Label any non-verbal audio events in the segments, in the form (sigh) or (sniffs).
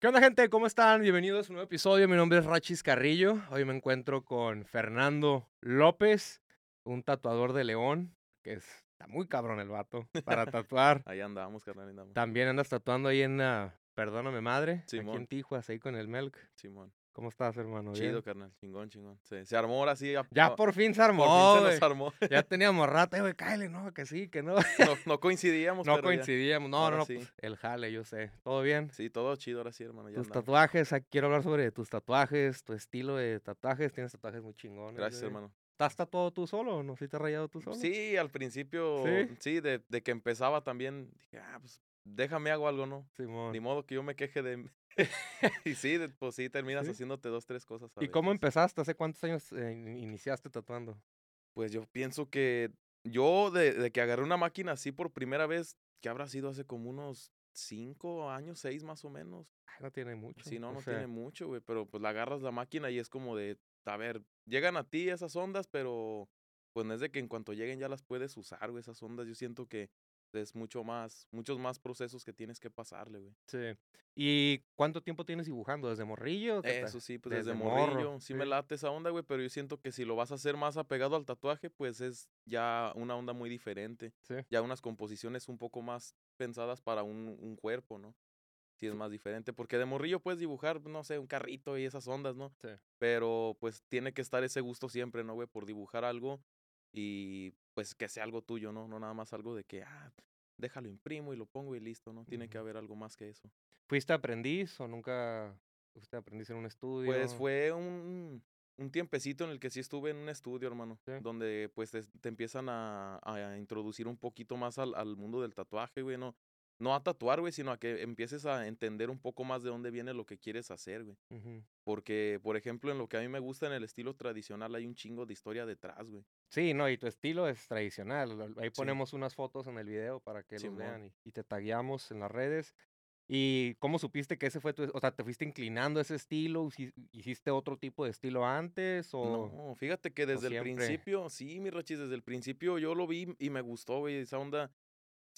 ¿Qué onda, gente? ¿Cómo están? Bienvenidos a un nuevo episodio. Mi nombre es Rachis Carrillo. Hoy me encuentro con Fernando López, un tatuador de León, que es, está muy cabrón el vato para (laughs) tatuar. Ahí andamos, carnal, andamos. También andas tatuando ahí en, ah, Perdóname Madre, aquí Simón. en Tijuas, ahí con el Melk. Simón. ¿Cómo estás, hermano? ¿Bien? Chido, carnal. Chingón, chingón. Se, se armó ahora sí. a- Ya por fin se por armó, fin se nos armó. Ya (laughs) teníamos rato, eh, güey, cáele, no, que sí, que no. No, no coincidíamos, No pero ya. coincidíamos, no, ahora no, sí. pues, el jale, yo sé. ¿Todo bien? Sí, todo chido ahora sí, hermano. Ya Tus andamos. tatuajes, quiero hablar sobre tus tatuajes, tu estilo de tatuajes. Tienes tatuajes muy chingones. Gracias, güey. hermano. ¿Estás tatuado tú solo o no? ¿Sí te has rayado tú solo? Sí, al principio, ¿Sí? sí, de, de que empezaba también, dije, ah, pues déjame hago algo, ¿no? Simón. Ni modo que yo me queje de... (laughs) y sí, pues sí, terminas ¿Sí? haciéndote dos, tres cosas. ¿Y cómo empezaste? ¿Hace cuántos años eh, in- iniciaste tatuando? Pues yo pienso que yo de, de que agarré una máquina así por primera vez, que habrá sido hace como unos cinco años, seis más o menos. Ay, no tiene mucho. Sí, no, no sea, tiene mucho, güey, pero pues la agarras la máquina y es como de, a ver, llegan a ti esas ondas, pero pues no es de que en cuanto lleguen ya las puedes usar, güey, esas ondas. Yo siento que es mucho más, muchos más procesos que tienes que pasarle, güey. Sí. ¿Y cuánto tiempo tienes dibujando? ¿Desde morrillo? Eso sí, pues desde desde, morro, morrillo, sí, me late esa onda, güey, pero yo siento que si lo vas a hacer más apegado al tatuaje, pues es ya una onda muy diferente. Sí. Ya unas composiciones un poco más pensadas para un, un cuerpo, ¿no? Sí es más diferente, porque de morrillo puedes dibujar, no sé, un carrito y esas ondas, ¿no? Sí. Pero pues tiene que estar ese gusto siempre, ¿no, güey? Por dibujar algo y pues que sea algo tuyo, ¿no? No nada más algo de que, ah, déjalo imprimo y lo pongo y listo, ¿no? Tiene que haber algo más que eso. ¿Fuiste aprendiz o nunca fuiste aprendiz en un estudio? Pues fue un, un tiempecito en el que sí estuve en un estudio, hermano, Sí. donde pues te, te empiezan a, a introducir un poquito más al, al mundo del tatuaje, güey, no, no a tatuar, güey, sino a que empieces a entender un poco más de dónde viene lo que quieres hacer, güey. Ujú. Porque, por ejemplo, en lo que a mí me gusta en el estilo tradicional hay un chingo de historia detrás, güey. Sí, no, y tu estilo es tradicional. Ahí Sí. ponemos unas fotos en el video para que los Simón. vean y, y te tagueamos en las redes. ¿Y cómo supiste que ese fue tu, o sea, te fuiste inclinando a ese estilo? Hici- ¿Hiciste otro tipo de estilo antes o No, fíjate que desde el principio, sí, mi Rachis, desde el principio yo lo vi y me gustó, güey, esa onda.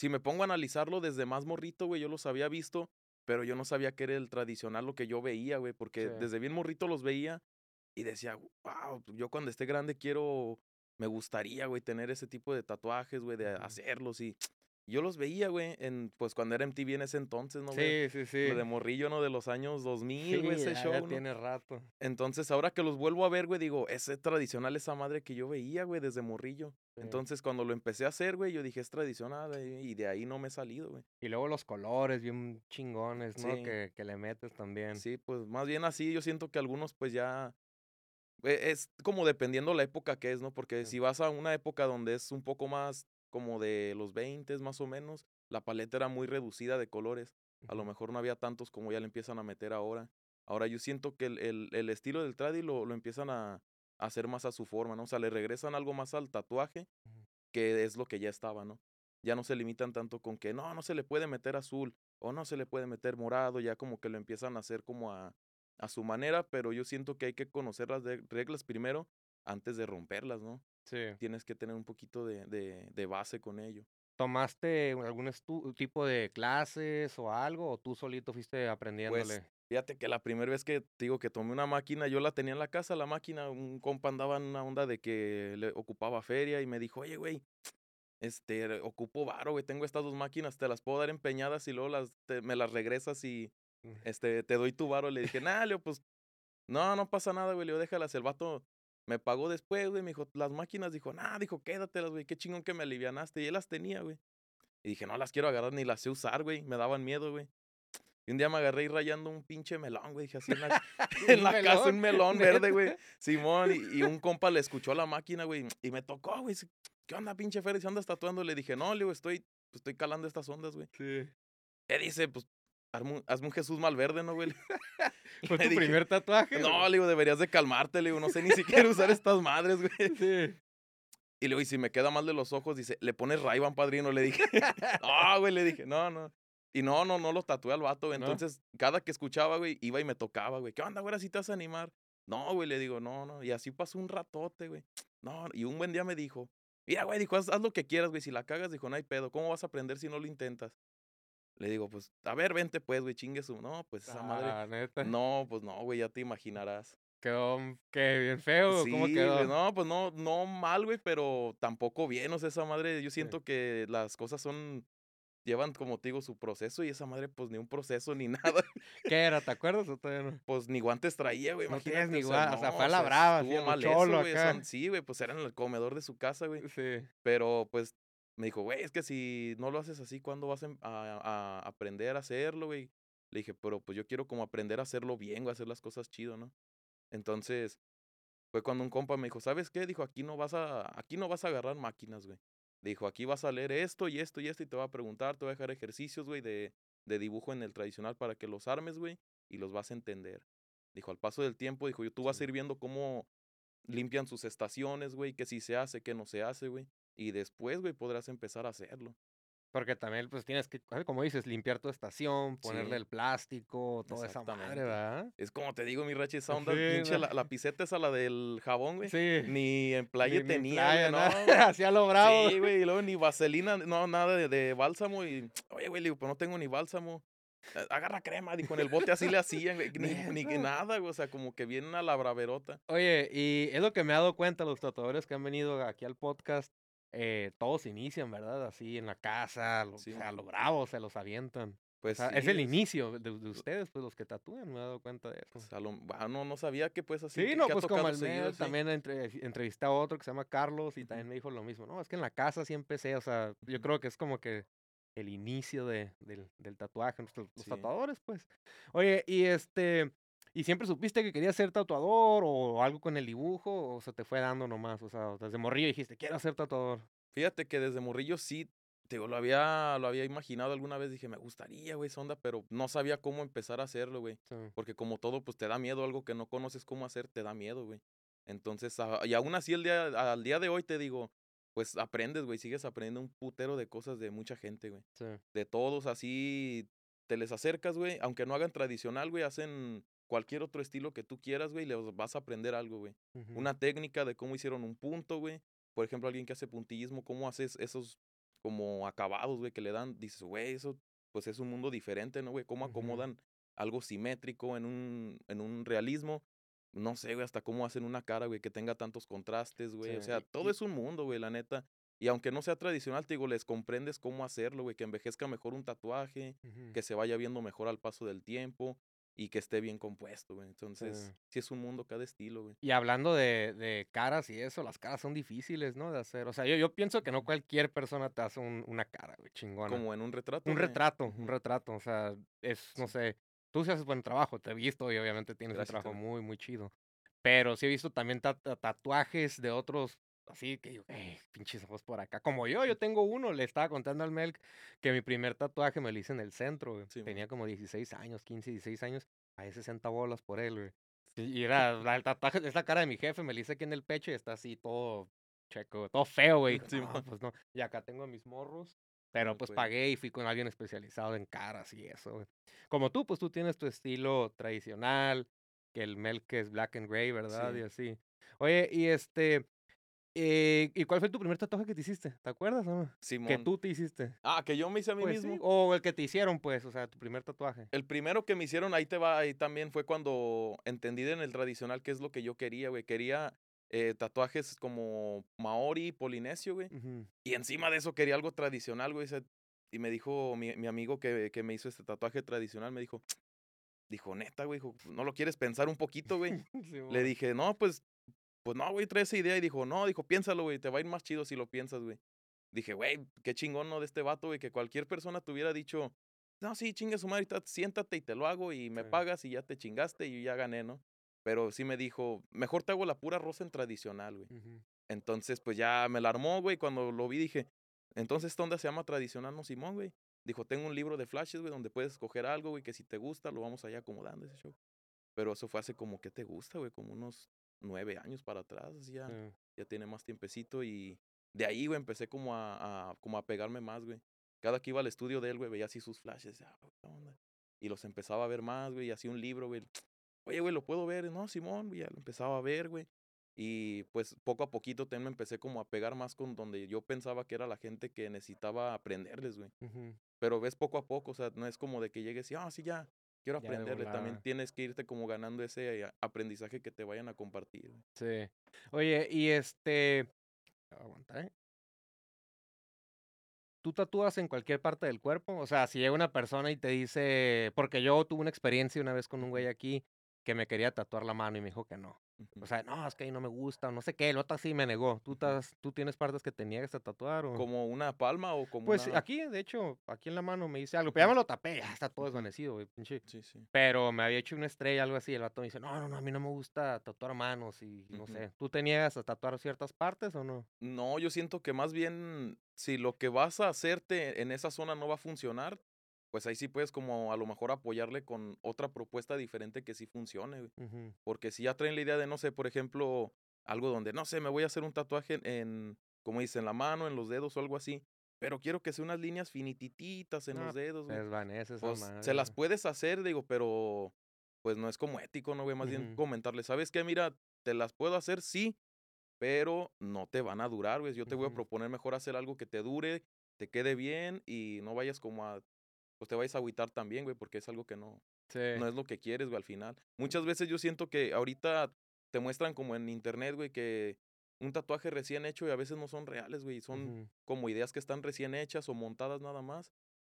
Si me pongo a analizarlo desde más morrito, güey, yo los había visto, pero yo no sabía que era el tradicional lo que yo veía, güey, porque Sí. desde bien morrito los veía y decía, wow, yo cuando esté grande quiero, me gustaría, güey, tener ese tipo de tatuajes, güey, de hacerlos y yo los veía, güey, en, pues cuando era MTV en ese entonces, ¿no, güey? Sí, sí, sí. Lo de morrillo, ¿no? De los años 2000, güey, Sí, ese ya- show, ya ¿no? tiene rato. Entonces, ahora que los vuelvo a ver, güey, digo, ese tradicional, esa madre que yo veía, güey, desde morrillo. Sí. Entonces, cuando lo empecé a hacer, güey, yo dije, es tradicional, y de ahí no me he salido, güey. Y luego los colores bien chingones, ¿no? Sí. Que, que le metes también. Sí, pues más bien así, yo siento que algunos, pues ya. eh, Es como dependiendo la época que es, ¿no? Porque si vas a una época donde es un poco más como de los 20 más o menos, la paleta era muy reducida de colores. A lo mejor no había tantos como ya le empiezan a meter ahora. Ahora yo siento que el, el- el estilo del tradi lo, lo empiezan a, a hacer más a su forma, ¿no? O sea, le regresan algo más al tatuaje, que es lo que ya estaba, ¿no? Ya no se limitan tanto con que no, no se le puede meter azul o no se le puede meter morado, ya como que lo empiezan a hacer como a, a su manera, pero yo siento que hay que conocer las reglas primero antes de romperlas, ¿no? Sí. Tienes que tener un poquito de, de- de base con ello. ¿Tomaste algún tipo de clases o algo? ¿O tú solito fuiste aprendiéndole? Pues fíjate que la primera vez que te digo que tomé una máquina, yo la tenía en la casa, la máquina, un compa andaba en una onda de que le ocupaba feria y me dijo, oye, güey, este, ocupo varo, güey, tengo estas dos máquinas, te las puedo dar empeñadas y luego las, te- me las regresas y Ujú. este, te doy tu varo. Le dije, nah, Leo, pues, no, no pasa nada, güey, Leo, déjalas. El vato me pagó después, güey, me dijo, las máquinas, dijo, nah, dijo, quédatelas, güey, qué chingón que me alivianaste. Y él las tenía, güey. Y dije, no las quiero agarrar ni las sé usar, güey, me daban miedo, güey. Y un día me agarré ahí rayando un pinche melón, güey, dije así en la, (laughs) (laughs) en ¿Un la casa, un melón? verde, güey. Simón, y, y un compa le escuchó la máquina, güey, y me tocó, güey. ¿Qué onda, pinche Félix? ¿Andas tatuando? Le dije, no, le digo, estoy, pues, estoy calando estas ondas, güey. Sí. ¿Qué dice? Pues, hazme un Jesús Malverde, ¿no, güey? (laughs) ¿Fue tu dije, primer tatuaje? No, le digo, deberías de calmarte, le digo, no sé ni siquiera usar (laughs) estas madres, güey. Sí. Y le digo, y si me queda mal de los ojos, dice, le pones ray padrino, le dije. (laughs) no, güey, le dije, no, no. Y no, no, no lo tatué al vato, güey. ¿No? Entonces, cada que escuchaba, güey, iba y me tocaba, güey. ¿Qué onda, güey? ¿Así te vas a animar? No, güey, le digo, no, no. Y así pasó un ratote, güey. (tsk) No, y un buen día me dijo, mira, güey, dijo, haz, haz lo que quieras, güey. Si la cagas, dijo, no hay pedo. ¿Cómo vas a aprender si no lo intentas? Le digo, pues, a ver, vente pues, güey, chingue su. No, pues esa madre. Ah, neta. No, pues no, güey, ya te imaginarás. Quedó, mm, ¿qué? ¿Bien feo? Sí, ¿Cómo güey, quedó? no, pues no, no mal, güey, pero tampoco bien, o sea, esa madre, yo siento que las cosas son, llevan, como te digo, su proceso y esa madre, pues ni un proceso ni (laughs) nada, ¿Qué era? ¿Te acuerdas o todavía no? pues ni guantes traía, güey, No imagínate. ni guan- o sea, fue a la sea, brava, así, estuvo a lo mal eso, cholo güey, acá. son- sí, güey, pues era en el comedor de su casa, güey, Sí. pero pues me dijo, güey, es que si no lo haces así, ¿cuándo vas a, em- a- a aprender a hacerlo, güey? Le dije, pero pues yo quiero como aprender a hacerlo bien, güey, hacer las cosas chido, ¿no? Entonces, fue cuando un compa me dijo, ¿sabes qué? Dijo, aquí no vas a, aquí no vas a agarrar máquinas, güey. Dijo, aquí vas a leer esto y esto y esto y te va a preguntar, te va a dejar ejercicios, güey, de, de dibujo en el tradicional para que los armes, güey, y los vas a entender. Dijo, al paso del tiempo, dijo, tú vas a Sí. ir viendo cómo limpian sus estaciones, güey, que si se hace, que no se hace, güey. Y después, güey, podrás empezar a hacerlo. Porque también, pues, tienes que, como dices, limpiar tu estación, ponerle Sí. el plástico, toda esa madre. ¿verdad? Es como te digo, mi Rachi, onda, Sí, pinche, la, la piseta esa, la del jabón, güey. Sí. Ni en (laughs) playa Ni- ni tenía, playa, güey, nada, no. Hacía (laughs) lo bravo. Sí, güey, y luego ni vaselina, no, nada de, de bálsamo. Y, oye, güey, digo, pues no tengo ni bálsamo. "Eh, Agarra crema, dijo, en el bote así le hacían, güey, (laughs) ni, ni nada, güey, o sea, como que viene a la braverota. Oye, y es lo que me he dado cuenta, los tatuadores que han venido aquí al podcast, eh, todos inician, ¿verdad? Así en la casa, lo, Sí. o sea, lo bravo, se los avientan. O Pues sea, sí, es el inicio de, de ustedes, pues los que tatúan, me he dado cuenta de eso. pues, lo- ah, no, no sabía que pues así. Sí, no, pues como el seguido así. también entre- entrevisté a otro que se llama Carlos y también me dijo lo mismo. No, es que en la casa sí empecé, o sea, yo creo que es como que el inicio de, del, del tatuaje, los, los Sí. tatuadores, pues. Oye, y este, ¿y siempre supiste que querías ser tatuador o algo con el dibujo o se te fue dando nomás? O sea, desde morrillo dijiste, quiero ser tatuador. Fíjate que desde morrillo sí, te digo, lo había, lo había imaginado alguna vez, dije, me gustaría, güey, esa onda, pero no sabía cómo empezar a hacerlo, güey. Sí. Porque como todo, pues te da miedo, algo que no conoces cómo hacer, te da miedo, güey. Entonces, a- y aún así el día, al día de hoy te digo, pues aprendes, güey, sigues aprendiendo un putero de cosas de mucha gente, güey. Sí. De todos, así, te les acercas, güey, aunque no hagan tradicional, güey, hacen cualquier otro estilo que tú quieras, güey, les vas a aprender algo, güey. Una técnica de cómo hicieron un punto, güey. Por ejemplo, alguien que hace puntillismo, cómo haces esos como acabados, güey, que le dan, dices, güey, eso pues es un mundo diferente, ¿no, güey? Cómo acomodan algo simétrico en un, en un realismo. No sé, güey, hasta cómo hacen una cara, güey, que tenga tantos contrastes, güey. O sea, y- todo y- es un mundo, güey, la neta. Y aunque no sea tradicional, te digo, les comprendes cómo hacerlo, güey, que envejezca mejor un tatuaje, que se vaya viendo mejor al paso del tiempo y que esté bien compuesto, güey. Entonces, Sí. sí es un mundo cada estilo, güey. Y hablando de, de caras y eso, las caras son difíciles, ¿no? De hacer. O sea, yo, yo pienso que no cualquier persona te hace un- una cara, güey, chingona. Como en un retrato. Un güey. retrato, un retrato. O sea, es, no sé, tú sí haces buen trabajo, te he visto y obviamente tienes Gracias, un trabajo muy, muy chido. Pero sí he visto también ta- ta- tatuajes de otros, así que yo, "Eh, pinches ojos por acá. Como yo, yo tengo uno, le estaba contando al Melk que mi primer tatuaje me lo hice en el centro, güey. Sí. Tenía como 16 años, 15, 16 años, pagué 60 bolas por él, güey. Y (laughs) era, el tatuaje, es la cara de mi jefe, me lo hice aquí en el pecho y está así todo checo, todo feo, güey. Sí, No, pues no. Y acá tengo mis morros. Pero pues pues. pagué y fui con alguien especializado en caras y eso, güey. Como tú, pues tú tienes tu estilo tradicional, que el Melk es black and gray, ¿verdad? Sí. Y así. Oye, y este, eh, ¿y cuál fue tu primer tatuaje que te hiciste? ¿Te acuerdas o no? Que Simón. tú te hiciste. Ah, que yo me hice a mí Pues sí, mismo. O el que te hicieron, pues, o sea, tu primer tatuaje. El primero que me hicieron, ahí te va, ahí también fue cuando entendí en el tradicional qué es lo que yo quería, güey. Quería eh, tatuajes como maori, polinesio, güey. Y encima de eso quería algo tradicional, güey. Y me dijo mi, mi amigo que, que me hizo este tatuaje tradicional, me dijo, (tsk) dijo, neta, güey, dijo, ¿no lo quieres pensar un poquito, güey? (laughs) Le Simón. dije, no, pues, pues no, güey, trae esa idea. Y dijo, no, dijo, piénsalo, güey, te va a ir más chido si lo piensas, güey. Dije, güey, qué chingón, ¿no? De este vato, güey, que cualquier persona te hubiera dicho, no, sí, chinga su madre, siéntate y te lo hago y me Sí. pagas y ya te chingaste y ya gané, ¿no? Pero sí me dijo, mejor te hago la pura rosa en tradicional, güey. Entonces, pues ya me la armó, güey. Cuando lo vi dije, entonces esta onda se llama tradicional, no Simón, güey. Dijo, tengo un libro de flashes, güey, donde puedes escoger algo, güey, que si te gusta, lo vamos allá acomodando ese show. Pero eso fue hace como, ¿qué te gusta, güey? Como unos nueve años para atrás, así ya, Sí. ya tiene más tiempecito y de ahí, güey, empecé como a, a- como a pegarme más, güey. Cada que iba al estudio de él, güey, veía así sus flashes, ah, güey, ¿qué onda? Y los empezaba a ver más, güey, y hacía un libro, güey. Oye, güey, ¿lo puedo ver? No, Simón, güey, ya lo empezaba a ver, güey. Y pues poco a poquito también me empecé como a pegar más con donde yo pensaba que era la gente que necesitaba aprenderles, güey. Pero ves poco a poco, o sea, no es como de que llegues y, ah, sí, ya, quiero aprenderle. También tienes que irte como ganando ese aprendizaje que te vayan a compartir. güey. Sí. Oye, y este. Aguanta, ¿eh? ¿Tú tatúas en cualquier parte del cuerpo? O sea, si llega una persona y te dice. Porque yo tuve una experiencia una vez con un güey aquí que me quería tatuar la mano y me dijo que no. O sea, no, es que ahí no me gusta, no sé qué. El otro sí me negó. ¿Tú, tas- ¿tú tienes partes que te niegas a tatuar? O... ¿Como una palma o como Pues una...? aquí, de hecho, aquí en la mano me dice algo. Pero ya me lo tapé, ya está todo desvanecido, güey, pinche. Sí, sí. Pero me había hecho una estrella, algo así. El vato me dice, no, no, no, a mí no me gusta tatuar manos y no Ujú. sé. ¿Tú te niegas a tatuar ciertas partes o no? No, yo siento que más bien si lo que vas a hacerte en esa zona no va a funcionar, pues ahí sí puedes como a lo mejor apoyarle con otra propuesta diferente que sí funcione, güey. Porque si ya traen la idea de, no sé, por ejemplo, algo donde, no sé, me voy a hacer un tatuaje en, como dice, en la mano, en los dedos o algo así, pero quiero que sea unas líneas finitititas en No, los dedos, Se güey. Pues madre. se las puedes hacer, digo, pero pues no es como ético, ¿no, güey? Más bien comentarle, ¿sabes qué? Mira, te las puedo hacer, sí, pero no te van a durar, güey. Yo te voy a proponer mejor hacer algo que te dure, te quede bien y no vayas como a, pues te vayas a agüitar también, güey, porque es algo que no, Sí. no es lo que quieres, güey, al final. Muchas veces yo siento que ahorita te muestran como en internet, güey, que un tatuaje recién hecho y a veces no son reales, güey, son como ideas que están recién hechas o montadas nada más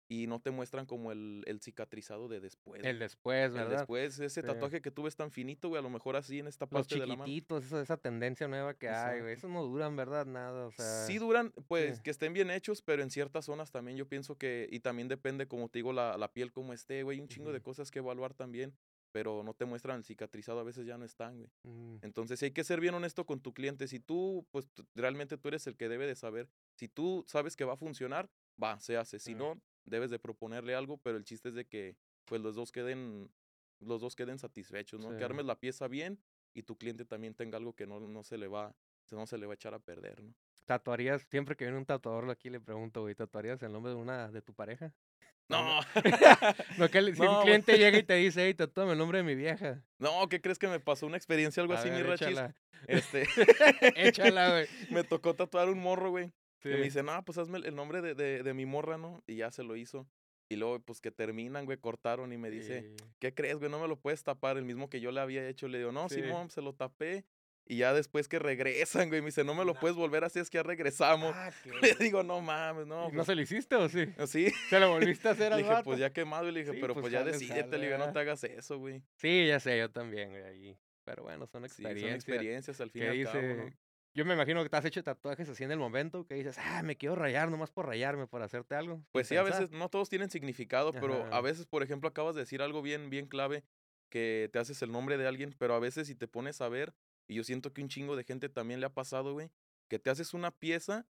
y no te muestran como el, el cicatrizado de después. El después, El ¿verdad? después, ese Sí. tatuaje que tú ves tan finito, güey, a lo mejor así en esta Los parte de la mano. chiquititos, esa, esa tendencia nueva que hay, güey. Esos no duran, ¿verdad? Nada, o sea. Sí duran, pues sí. que estén bien hechos, pero en ciertas zonas también yo pienso que, y también depende, como te digo, la, la piel como esté, güey, un chingo de cosas que evaluar también, pero no te muestran el cicatrizado, a veces ya no están, güey. Mm, Entonces hay que ser bien honesto con tu cliente. Si tú, pues realmente tú eres el que debe de saber. Si tú sabes que va a funcionar, va, se hace. Si no, debes de proponerle algo, pero el chiste es de que pues los dos queden, los dos queden satisfechos, ¿no? Sí. Que armes la pieza bien y tu cliente también tenga algo que no, no se le va, no se le va a echar a perder, ¿no? ¿Tatuarías? Siempre que viene un tatuador aquí le pregunto, güey, ¿tatuarías el nombre de una de tu pareja? No, no. (laughs) Que el- si un (laughs) No, güey. cliente llega y te dice, hey, tatúame el nombre de mi vieja. no, ¿qué crees que me pasó una experiencia algo A así, mi ver, rachis? échala. Este, (laughs) Échala, güey. me tocó tatuar un morro, güey. Que me dice, no, pues hazme el- nombre de, de, de mi morra, ¿no? Y ya se lo hizo. Y luego, pues que terminan, güey, cortaron y me dice, Sí. ¿qué crees, güey? No me lo puedes tapar, el mismo que yo le había hecho. Le digo, no, Sí. Simón, se lo tapé. Y ya después que regresan, güey, me dice, no me lo puedes volver así, es que ya regresamos. Ah. (laughs) Le digo, no mames, no. ¿Y ¿No pues, se lo hiciste o sí? (laughs) Sí, ¿Se lo volviste a hacer (laughs) le al dije, vato? pues ya quemado. Y le dije, Sí, pero pues, pues, ya decídete, le digo, no te hagas eso, güey. Sí, ya sé, yo también, güey, ahí. Pero bueno, son Sí, son experiencias. experiencias al fin y al dice, cabo, ¿no? Yo me imagino que te has hecho tatuajes así en el momento que dices, ah, me quiero rayar nomás por rayarme, por hacerte algo. Pues sí, a pensar". veces no todos tienen significado, pero a veces, por ejemplo, acabas de decir algo bien, bien clave, que te haces el nombre de alguien, pero a veces si te pones a ver, y yo siento que un chingo de gente también le ha pasado, güey, que te haces una pieza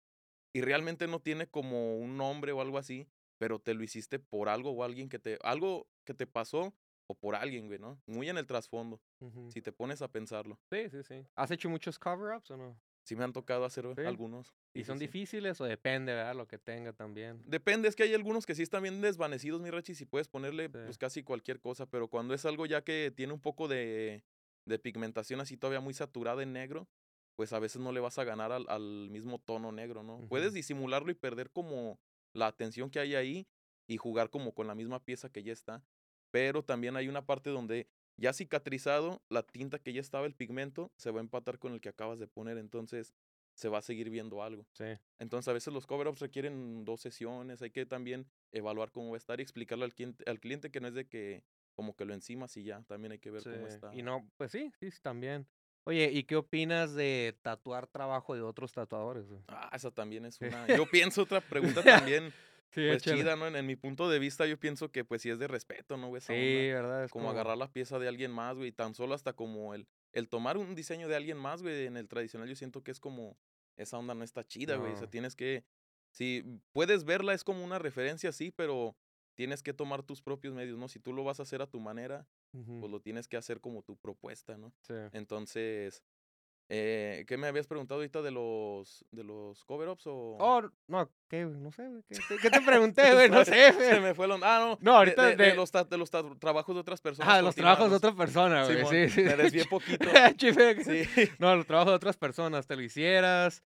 y realmente no tiene como un nombre o algo así, pero te lo hiciste por algo o alguien que te, algo que te pasó o por alguien, güey, ¿no? Muy en el trasfondo, si te pones a pensarlo. Sí, sí, sí. ¿Has hecho muchos cover-ups o no? Sí me han tocado hacer Sí. algunos. ¿Y son sí. difíciles o depende, verdad? Lo que tenga también. Depende, es que hay algunos que sí están bien desvanecidos, mi Rachi, si puedes ponerle pues casi cualquier cosa, pero cuando es algo ya que tiene un poco de, de pigmentación así todavía muy saturada en negro, pues a veces no le vas a ganar al, al mismo tono negro, ¿no? Puedes disimularlo y perder como la atención que hay ahí y jugar como con la misma pieza que ya está, pero también hay una parte donde ya cicatrizado, la tinta que ya estaba, el pigmento, se va a empatar con el que acabas de poner, entonces se va a seguir viendo algo. Sí. Entonces a veces los cover-ups requieren dos sesiones, hay que también evaluar cómo va a estar y explicarle al cliente, al cliente que no es de que como que lo encimas y ya, también hay que ver cómo sí. está. Y no, pues sí, sí, también. Oye, ¿y qué opinas de tatuar trabajo de otros tatuadores? Ah, esa también es una... Yo pienso otra (laughs) pregunta también, Sí, pues chida, ¿no? En, en mi punto de vista yo pienso que pues sí es de respeto, ¿no? güey? Sí, onda. ¿verdad? Es Como agarrar la pieza de alguien más, güey, tan solo hasta como el, el tomar un diseño de alguien más, güey, en el tradicional yo siento que es como, esa onda no está chida, güey, o sea, tienes que, si puedes verla, es como una referencia, sí, pero tienes que tomar tus propios medios, ¿no? Si tú lo vas a hacer a tu manera, pues lo tienes que hacer como tu propuesta, ¿no? sí. Entonces, Eh, ¿Qué me habías preguntado ahorita de los, de los cover-ups o...? Oh, no, ¿qué? No sé. ¿Qué, te- qué te pregunté, güey? No sé, (laughs) Se güey. me fue lo... Ah, no. No, de- ahorita de, de de- los, de los trabajos de otras personas. Ah, los trabajos de continuados. otra persona, güey. Simón, Sí, sí. Me desvié poquito. (laughs) Sí. (laughs) No, los trabajos de otras personas. Te lo hicieras,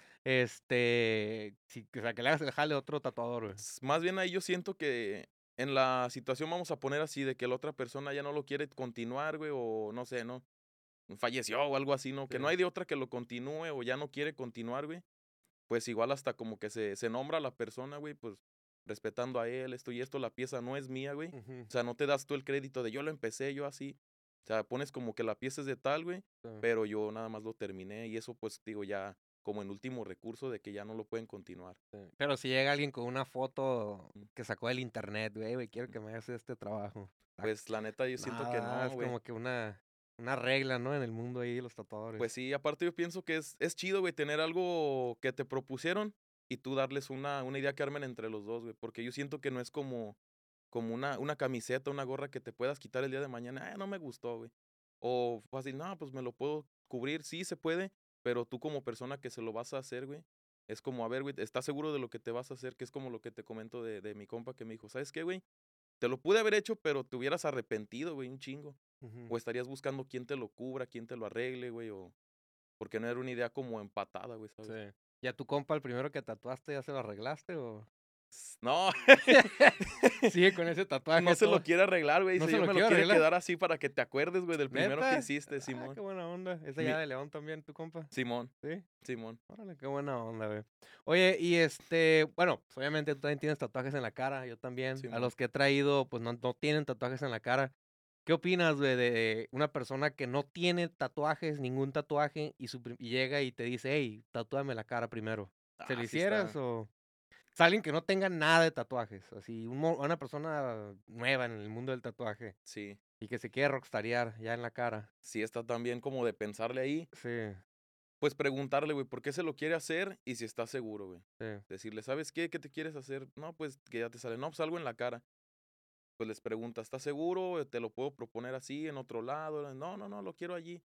este... Si, o sea, que le hagas el jale a otro tatuador, güey. Más bien ahí yo siento que en la situación vamos a poner así de que la otra persona ya no lo quiere continuar, güey, o no sé, ¿no? Falleció o algo así, ¿no? Que no hay de otra que lo continúe o ya no quiere continuar, güey. Pues igual hasta como que se, se nombra a la persona, güey, pues respetando a él, esto y esto, la pieza no es mía, güey. O sea, no te das tú el crédito de yo lo empecé, yo así. O sea, pones como que la pieza es de tal, güey, sí. pero yo nada más lo terminé y eso pues digo ya como en último recurso de que ya no lo pueden continuar. Sí, Pero si llega alguien con una foto Mm. que sacó del internet, güey, güey, quiero que me hagas este trabajo. Pues la neta yo siento que no, Es güey. como que una, una regla, ¿no? En el mundo ahí de los tatuadores. Pues sí, aparte yo pienso que es, es chido, güey, tener algo que te propusieron y tú darles una, una idea que armen entre los dos, güey. Porque yo siento que no es como, como una, una camiseta, una gorra que te puedas quitar el día de mañana. Ah, no me gustó, güey. O fácil, no, pues me lo puedo cubrir. Sí, se puede, pero tú como persona que se lo vas a hacer, güey. Es como, a ver, güey, ¿estás seguro de lo que te vas a hacer? Que es como lo que te comento de, de mi compa que me dijo, ¿sabes qué, güey? Te lo pude haber hecho, pero te hubieras arrepentido, güey, un chingo. O estarías buscando quién te lo cubra, quién te lo arregle, güey, o... Porque no era una idea como empatada, güey, ¿sabes? Sí. ¿Y a tu compa, el primero que tatuaste, ya se lo arreglaste o No, (laughs) sigue con ese (laughs) tatuaje? no se lo quiere arreglar, güey. ¿No se yo lo me lo quiere quedar así para que te acuerdes, güey, del primero ¿Neta? que hiciste, Ah, Simón. qué buena onda. ¿Es de Mi- allá de León también, tu compa? Simón, Sí. Simón. Órale, qué buena onda, güey. Oye, y este, bueno, pues, obviamente tú también tienes tatuajes en la cara, yo también. A los que he traído, pues no, no tienen tatuajes en la cara. ¿Qué opinas, güey, de una persona que no tiene tatuajes, ningún tatuaje, y, su prim- y llega y te dice, hey, tatúame la cara primero? ¿Se Ah, lo sí hicieras está- o...? Es alguien que no tenga nada de tatuajes, así, un una persona nueva en el mundo del tatuaje Sí, y que se quiere rockstarear ya en la cara. sí está también como de pensarle ahí. Sí, Pues preguntarle, güey, ¿por qué se lo quiere hacer? Y si está seguro, güey. sí. Decirle, ¿sabes qué? ¿Qué te quieres hacer? No, pues que ya te sale. No, pues algo en la cara. Pues les pregunta, ¿estás seguro? ¿Te lo puedo proponer así, en otro lado? No, no, no, lo quiero allí.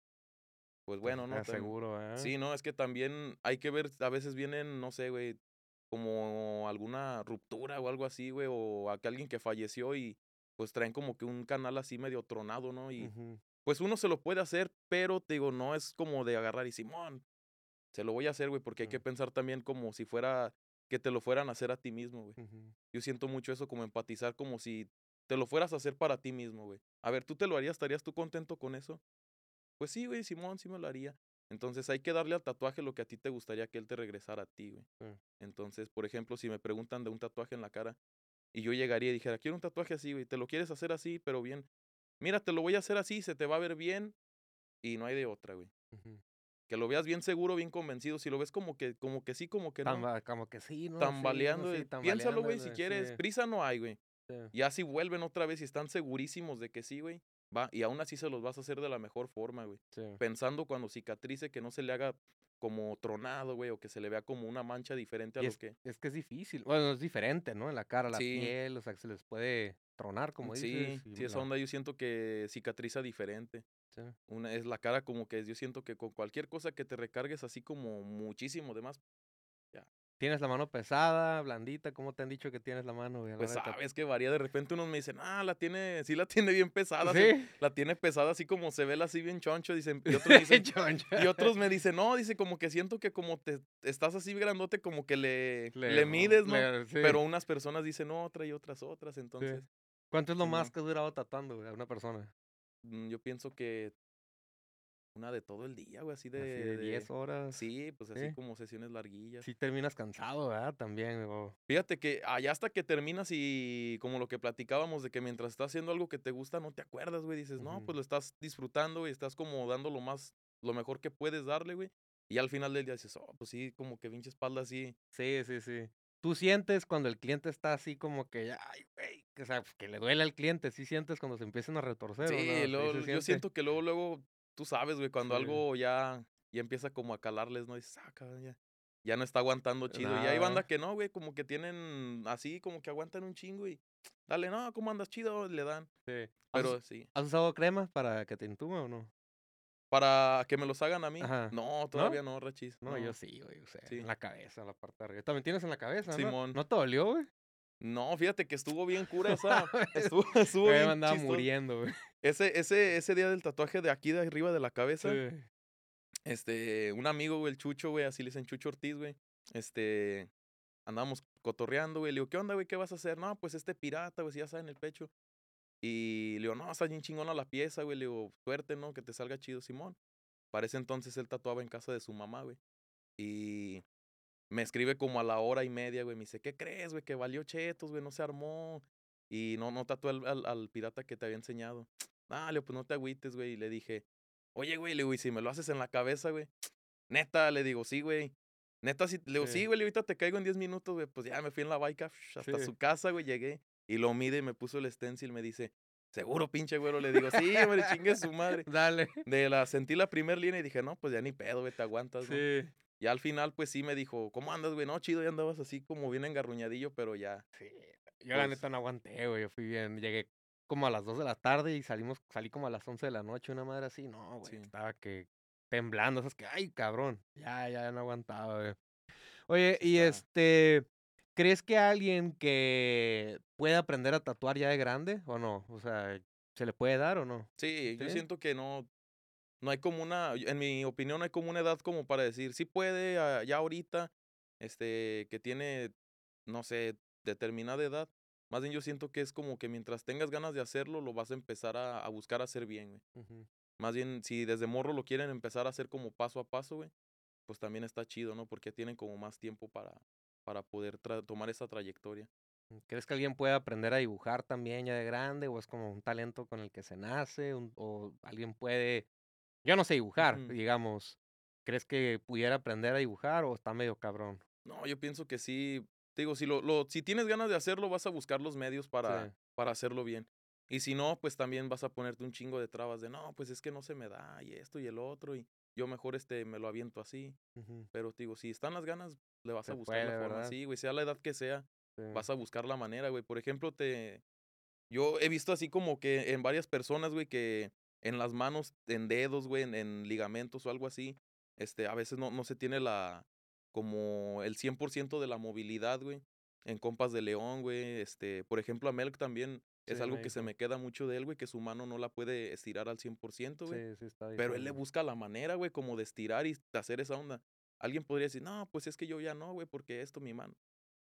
Pues bueno, no. ¿Estás También- seguro, ¿eh? Sí, no, es que también hay que ver, a veces vienen, no sé, güey, como alguna ruptura o algo así, güey, o a que alguien que falleció y pues traen como que un canal así medio tronado, ¿no? Y pues uno se lo puede hacer, pero te digo, no es como de agarrar y Simón, se lo voy a hacer, güey, porque hay que pensar también como si fuera, que te lo fueran a hacer a ti mismo, güey. Ujú. Yo siento mucho eso, como empatizar, como si te lo fueras a hacer para ti mismo, güey. A ver, ¿tú te lo harías? ¿Estarías tú contento con eso? Pues sí, güey, Simón, sí me lo haría. Entonces hay que darle al tatuaje lo que a ti te gustaría que él te regresara a ti, güey. Sí. Entonces, por ejemplo, si me preguntan de un tatuaje en la cara y yo llegaría y dijera, quiero un tatuaje así, güey, ¿te lo quieres hacer así, pero bien? Mira, te lo voy a hacer así, se te va a ver bien y no hay de otra, güey. Que lo veas bien seguro, bien convencido. Si lo ves como que, como que sí, como que no. Tamba- como que sí, ¿no? Sí, Tambaleando, sí, güey. Piénsalo, güey, tambaleando, si quieres. Prisa no hay, güey. Sí. Ya si vuelven otra vez y están segurísimos de que sí, güey, va. Y aún así se los vas a hacer de la mejor forma, güey. Sí. Pensando cuando cicatrice que no se le haga como tronado, güey, o que se le vea como una mancha diferente a Y lo es, que... es que es difícil. Bueno, es diferente, ¿no? En la cara, la Sí. piel, o sea, que se les puede tronar, como sí, dices. y sí, esa onda yo siento que cicatriza diferente. sí. Una es la cara como que yo siento que con cualquier cosa que te recargues así como muchísimo de más, Tienes la mano pesada, blandita, ¿cómo te han dicho que tienes la mano, güey? la pues sabes que varía. De repente unos me dicen, ah, la tiene, sí la tiene bien pesada, ¿Sí? se- la tiene pesada así como se ve así bien choncho, dicen, y otros (laughs) dicen, Choncho. Y otros me dicen, no, dice, como que siento que como te estás así grandote, como que le, le, mides, ¿no? le- sí. Pero unas personas dicen otra y otras otras, entonces ¿Cuánto es lo más que has durado tatuando, güey, a una persona? mm, yo pienso que una de todo el día, güey, así de... Así de 10 horas. Sí, pues así Sí. como sesiones larguillas. Sí terminas cansado, ¿verdad? También, o- Fíjate que allá hasta que terminas y como lo que platicábamos de que mientras estás haciendo algo que te gusta no te acuerdas, güey, dices, no, pues lo estás disfrutando y estás como dando lo más, lo mejor que puedes darle, güey. Y al final del día dices, oh, pues sí, como que pinche espalda así. Sí, sí, sí. ¿Tú sientes cuando el cliente está así como que, ay, güey, que, o sea, que le duele al cliente? ¿Sí sientes cuando se empiezan a retorcer Sí, no? luego, se yo siente? siento que luego, luego, tú sabes, güey, cuando Sí. algo ya, ya empieza como a calarles, ¿no? Dices, ah, cabrón, ya, ya no está aguantando chido. Y hay Nada. banda que no, güey, como que tienen así, como que aguantan un chingo y dale, no, ¿cómo andas chido? Le dan. Sí. ¿Has, Pero sí. has usado crema para que te entume o no? Para que me los hagan a mí. Ajá. No, todavía no, Rachis. No, yo sí, güey. O sea, Sí. en la cabeza, en la parte de arriba. También tienes en la cabeza, ¿no? Simón. ¿No te dolió, güey? No, fíjate que estuvo bien cura (laughs) esa. Estuvo, (laughs) estuvo bien me andaba chistoso. muriendo, güey. Ese, ese, ese día del tatuaje de aquí de arriba de la cabeza, Sí. este, un amigo, güey, el Chucho, güey, así le dicen Chucho Ortiz, güey. Este, andábamos cotorreando, güey. Le digo, ¿qué onda, güey? ¿Qué vas a hacer? No, pues este pirata, güey, si ya sabe en el pecho. Y le digo, no, está bien chingona la pieza, güey. Le digo, suerte, ¿no? Que te salga chido, Simón. Para ese entonces él tatuaba en casa de su mamá, güey. Y me escribe como a la hora y media, güey. Me dice, ¿qué crees, güey? Que valió chetos, güey, no se armó. Y no, no tatué al, al, al pirata que te había enseñado. Le digo, pues no te agüites, güey. Y le dije, oye, güey, le digo, y si me lo haces en la cabeza, güey. (sniffs) Neta, le digo, sí, güey. Neta, sí, le digo, Sí. sí, güey, digo, ahorita te caigo en 10 minutos, güey. Pues ya me fui en la baica hasta Sí. su casa, güey, llegué. Y lo mide y me puso el stencil, me dice, seguro, pinche güero. Le digo, sí, hombre, chingue su madre. (laughs) Dale. De la, sentí la primera línea y dije, no, pues ya ni pedo, güey, te aguantas, ¿no? Sí. Y al final, pues sí me dijo, ¿cómo andas, güey? No, chido, ya andabas así como bien engarruñadillo, pero ya. Sí. Yo la Pues- neta no aguanté, güey. Yo fui bien. Llegué como a las 2 de la tarde y salimos, salí como a las 11 de la noche, una madre así. No, güey. Sí. Estaba que temblando. Esas que, ay, cabrón. Ya, ya no aguantaba, güey. Oye, y este. ¿Crees que alguien que pueda aprender a tatuar ya de grande o no? O sea, ¿se le puede dar o no? Sí, yo ¿Sí? siento que no, no hay como una, en mi opinión, no hay como una edad como para decir, sí puede, ah, ya ahorita, este, que tiene, no sé, determinada edad. Más bien yo siento que es como que mientras tengas ganas de hacerlo, lo vas a empezar a, a buscar hacer bien, güey. Más bien, si desde morro lo quieren empezar a hacer como paso a paso, güey, pues también está chido, ¿no? Porque tienen como más tiempo para, para poder tomar esa trayectoria. ¿Crees que alguien puede aprender a dibujar también ya de grande o es como un talento con el que se nace? un- o alguien puede, yo no sé dibujar, digamos. ¿Crees que pudiera aprender a dibujar o está medio cabrón? No, yo pienso que sí. Te Digo, si, lo, lo, si tienes ganas de hacerlo, vas a buscar los medios para, Sí. para hacerlo bien. Y si no, pues también vas a ponerte un chingo de trabas de, no, pues es que no se me da, y esto y el otro, y yo mejor este me lo aviento así. Pero te digo, si están las ganas, le vas Se a buscar la forma. ¿verdad? Sí, güey, sea la edad que sea, sí. vas a buscar la manera, güey. Por ejemplo, te. Yo he visto así como que en varias personas, güey, que en las manos, en dedos, güey, en, en ligamentos o algo así, este, a veces no, no se tiene la. Como el 100% de la movilidad, güey. En compas de león, güey. Este, por ejemplo, a Melk también es algo que se me queda mucho de él, güey, que su mano no la puede estirar al 100%, güey. Sí, sí, está Pero él le busca la manera, güey, como de estirar y de hacer esa onda. Alguien podría decir, no, pues es que yo ya no, güey, porque esto mi mano.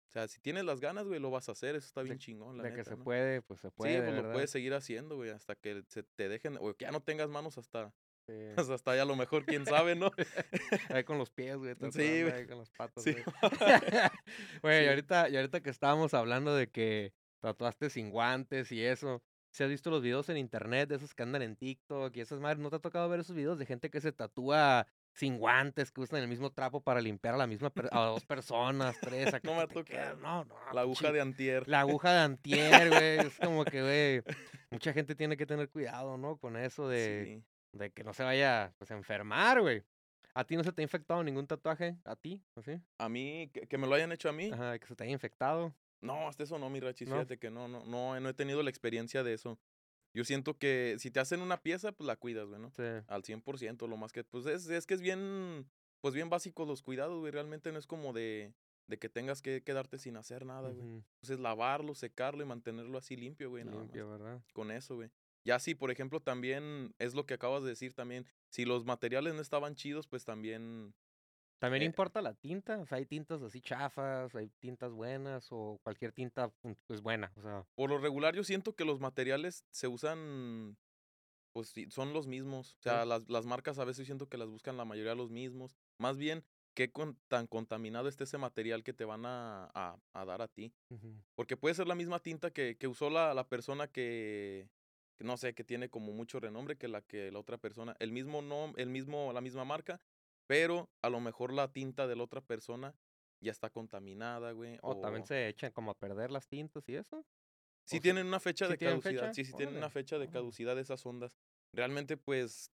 O sea, si tienes las ganas, güey, lo vas a hacer. Eso está bien chingón, la De que se ¿no? puede, pues se puede, sí, pues lo puedes seguir haciendo, güey, hasta que se te dejen, o que ya no tengas manos hasta, Sí. hasta ya a lo mejor, quién sabe, ¿no? (laughs) Ahí con los pies, güey. Sí, güey. ahí con las patas, Sí. güey. (laughs) Güey, y ahorita, y ahorita que estábamos hablando de que tatuaste sin guantes y eso, si has visto los videos en internet de esos que andan en TikTok y esas madres, ¿no te ha tocado ver esos videos de gente que se tatúa sin guantes, que usan el mismo trapo para limpiar a la misma per- a dos personas, tres, acá (laughs) No me tocado. No, no. La aguja de antier. La aguja de antier, güey. Es como que, güey, mucha gente tiene que tener cuidado, ¿no? Con eso de, Sí. De que no se vaya, pues, a enfermar, güey. ¿A ti no se te ha infectado ningún tatuaje? ¿A ti? ¿Así? A mí, que, que me lo hayan hecho a mí. Ajá, que se te haya infectado. No, hasta eso no, mi Rachis, ¿No? fíjate que no, no, no, no he tenido la experiencia de eso. Yo siento que si te hacen una pieza, pues la cuidas, güey, ¿no? Sí. al 100%, lo más que, pues es, es que es bien, pues bien básico los cuidados, güey, realmente no es como de, de que tengas que quedarte sin hacer nada, güey. Pues es lavarlo, secarlo y mantenerlo así limpio, güey, nada Limpio, más. ¿verdad? Con eso, güey. Ya sí, por ejemplo, también es lo que acabas de decir también, si los materiales no estaban chidos, pues también, También Eh, importa la tinta. O sea, hay tintas así chafas, hay tintas buenas o cualquier tinta fun- pues buena. O sea, por lo regular yo siento que los materiales se usan, pues sí, son los mismos. O sea, Sí. las, las marcas a veces siento que las buscan la mayoría los mismos. Más bien, qué con- tan contaminado está ese material que te van a, a- a dar a ti. Porque puede ser la misma tinta que, que usó la, la persona que no sé, que tiene como mucho renombre que la que la otra persona. El mismo no, el mismo, la misma marca, pero a lo mejor la tinta de la otra persona ya está contaminada, güey. o también se echan como a perder las tintas y eso. Sí o tienen una fecha sí de caducidad. fecha, Sí, sí tienen una fecha de caducidad esas ondas. Realmente, pues,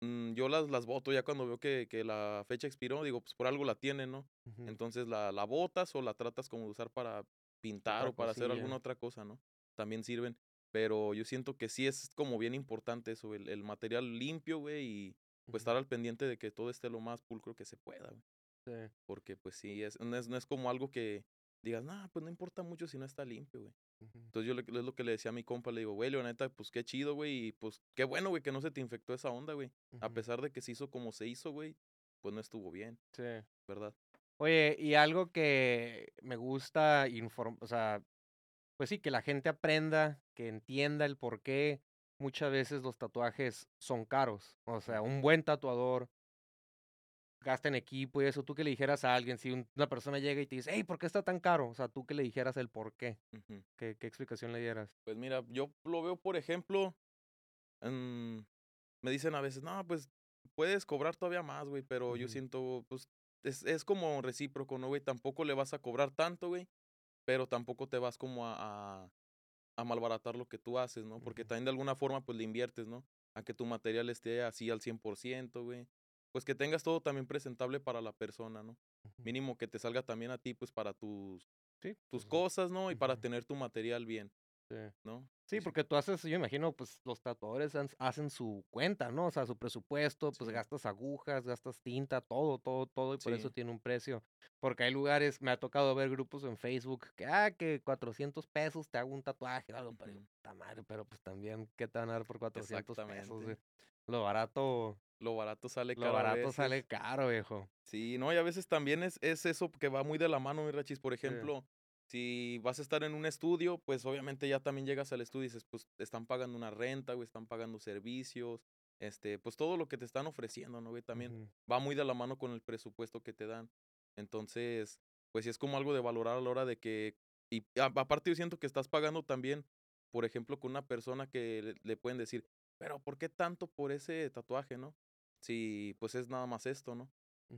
mm, yo las, las voto ya cuando veo que, que la fecha expiró, digo, pues por algo la tienen, ¿no? Entonces la, la botas o la tratas como de usar para pintar Otra o para hacer alguna otra cosa, ¿no? También sirven. Pero yo siento que sí es como bien importante eso, el, el material limpio, güey, y, pues estar al pendiente de que todo esté lo más pulcro que se pueda, güey. Sí. Porque pues sí, es, no, es, no es como algo que digas, nah, pues no importa mucho si no está limpio, güey. Entonces yo le, es lo que le decía a mi compa, le digo, güey, la neta, pues qué chido, güey, y pues qué bueno, güey, que no se te infectó esa onda, güey. A pesar de que se hizo como se hizo, güey, pues no estuvo bien, Sí. ¿verdad? Oye, y algo que me gusta informar, o sea, pues sí, que la gente aprenda, que entienda el por qué muchas veces los tatuajes son caros. O sea, un buen tatuador gasta en equipo y eso. Tú que le dijeras a alguien, si un- una persona llega y te dice, hey, ¿por qué está tan caro? O sea, tú que le dijeras el por qué. ¿qué, qué explicación le dieras? Pues mira, yo lo veo, por ejemplo, en- me dicen a veces, no, pues puedes cobrar todavía más, güey, pero yo siento, pues es, es como recíproco, ¿no, güey? Tampoco le vas a cobrar tanto, güey, pero tampoco te vas como a, a, a malbaratar lo que tú haces, ¿no? Porque también de alguna forma, pues le inviertes, ¿no? A que tu material esté así al 100%, güey. Pues que tengas todo también presentable para la persona, ¿no? Mínimo que te salga también a ti, pues para tus, Sí, tus pues, cosas, ¿no? Y para tener tu material bien, sí. ¿no? Sí, Yo porque tú haces, yo imagino, pues los tatuadores hacen su cuenta, ¿no? O sea, su presupuesto, pues Sí. gastas agujas, gastas tinta, todo, todo, todo, y por eso Sí. tiene un precio. Porque hay lugares, me ha tocado ver grupos en Facebook que, ah, que 400 pesos te hago un tatuaje algo, pero, puta madre, pero pues también, ¿qué te van a dar por 400 pesos? Güey? Lo barato, Lo barato sale lo caro a barato sale caro, viejo. Sí, no, y a veces también es, es eso que va muy de la mano, mi rachis. Por Sí. Si vas a estar en un estudio, pues obviamente ya también llegas al estudio y dices, pues están pagando una renta, güey, están pagando servicios, este, pues todo lo que te están ofreciendo, ¿no, güey? También va muy de la mano con el presupuesto que te dan. Entonces, pues sí es como algo de valorar a la hora de que, y a- aparte yo siento que estás pagando también, por ejemplo, con una persona que le, le pueden decir, pero ¿por qué tanto por ese tatuaje, no? Si pues es nada más esto, ¿no?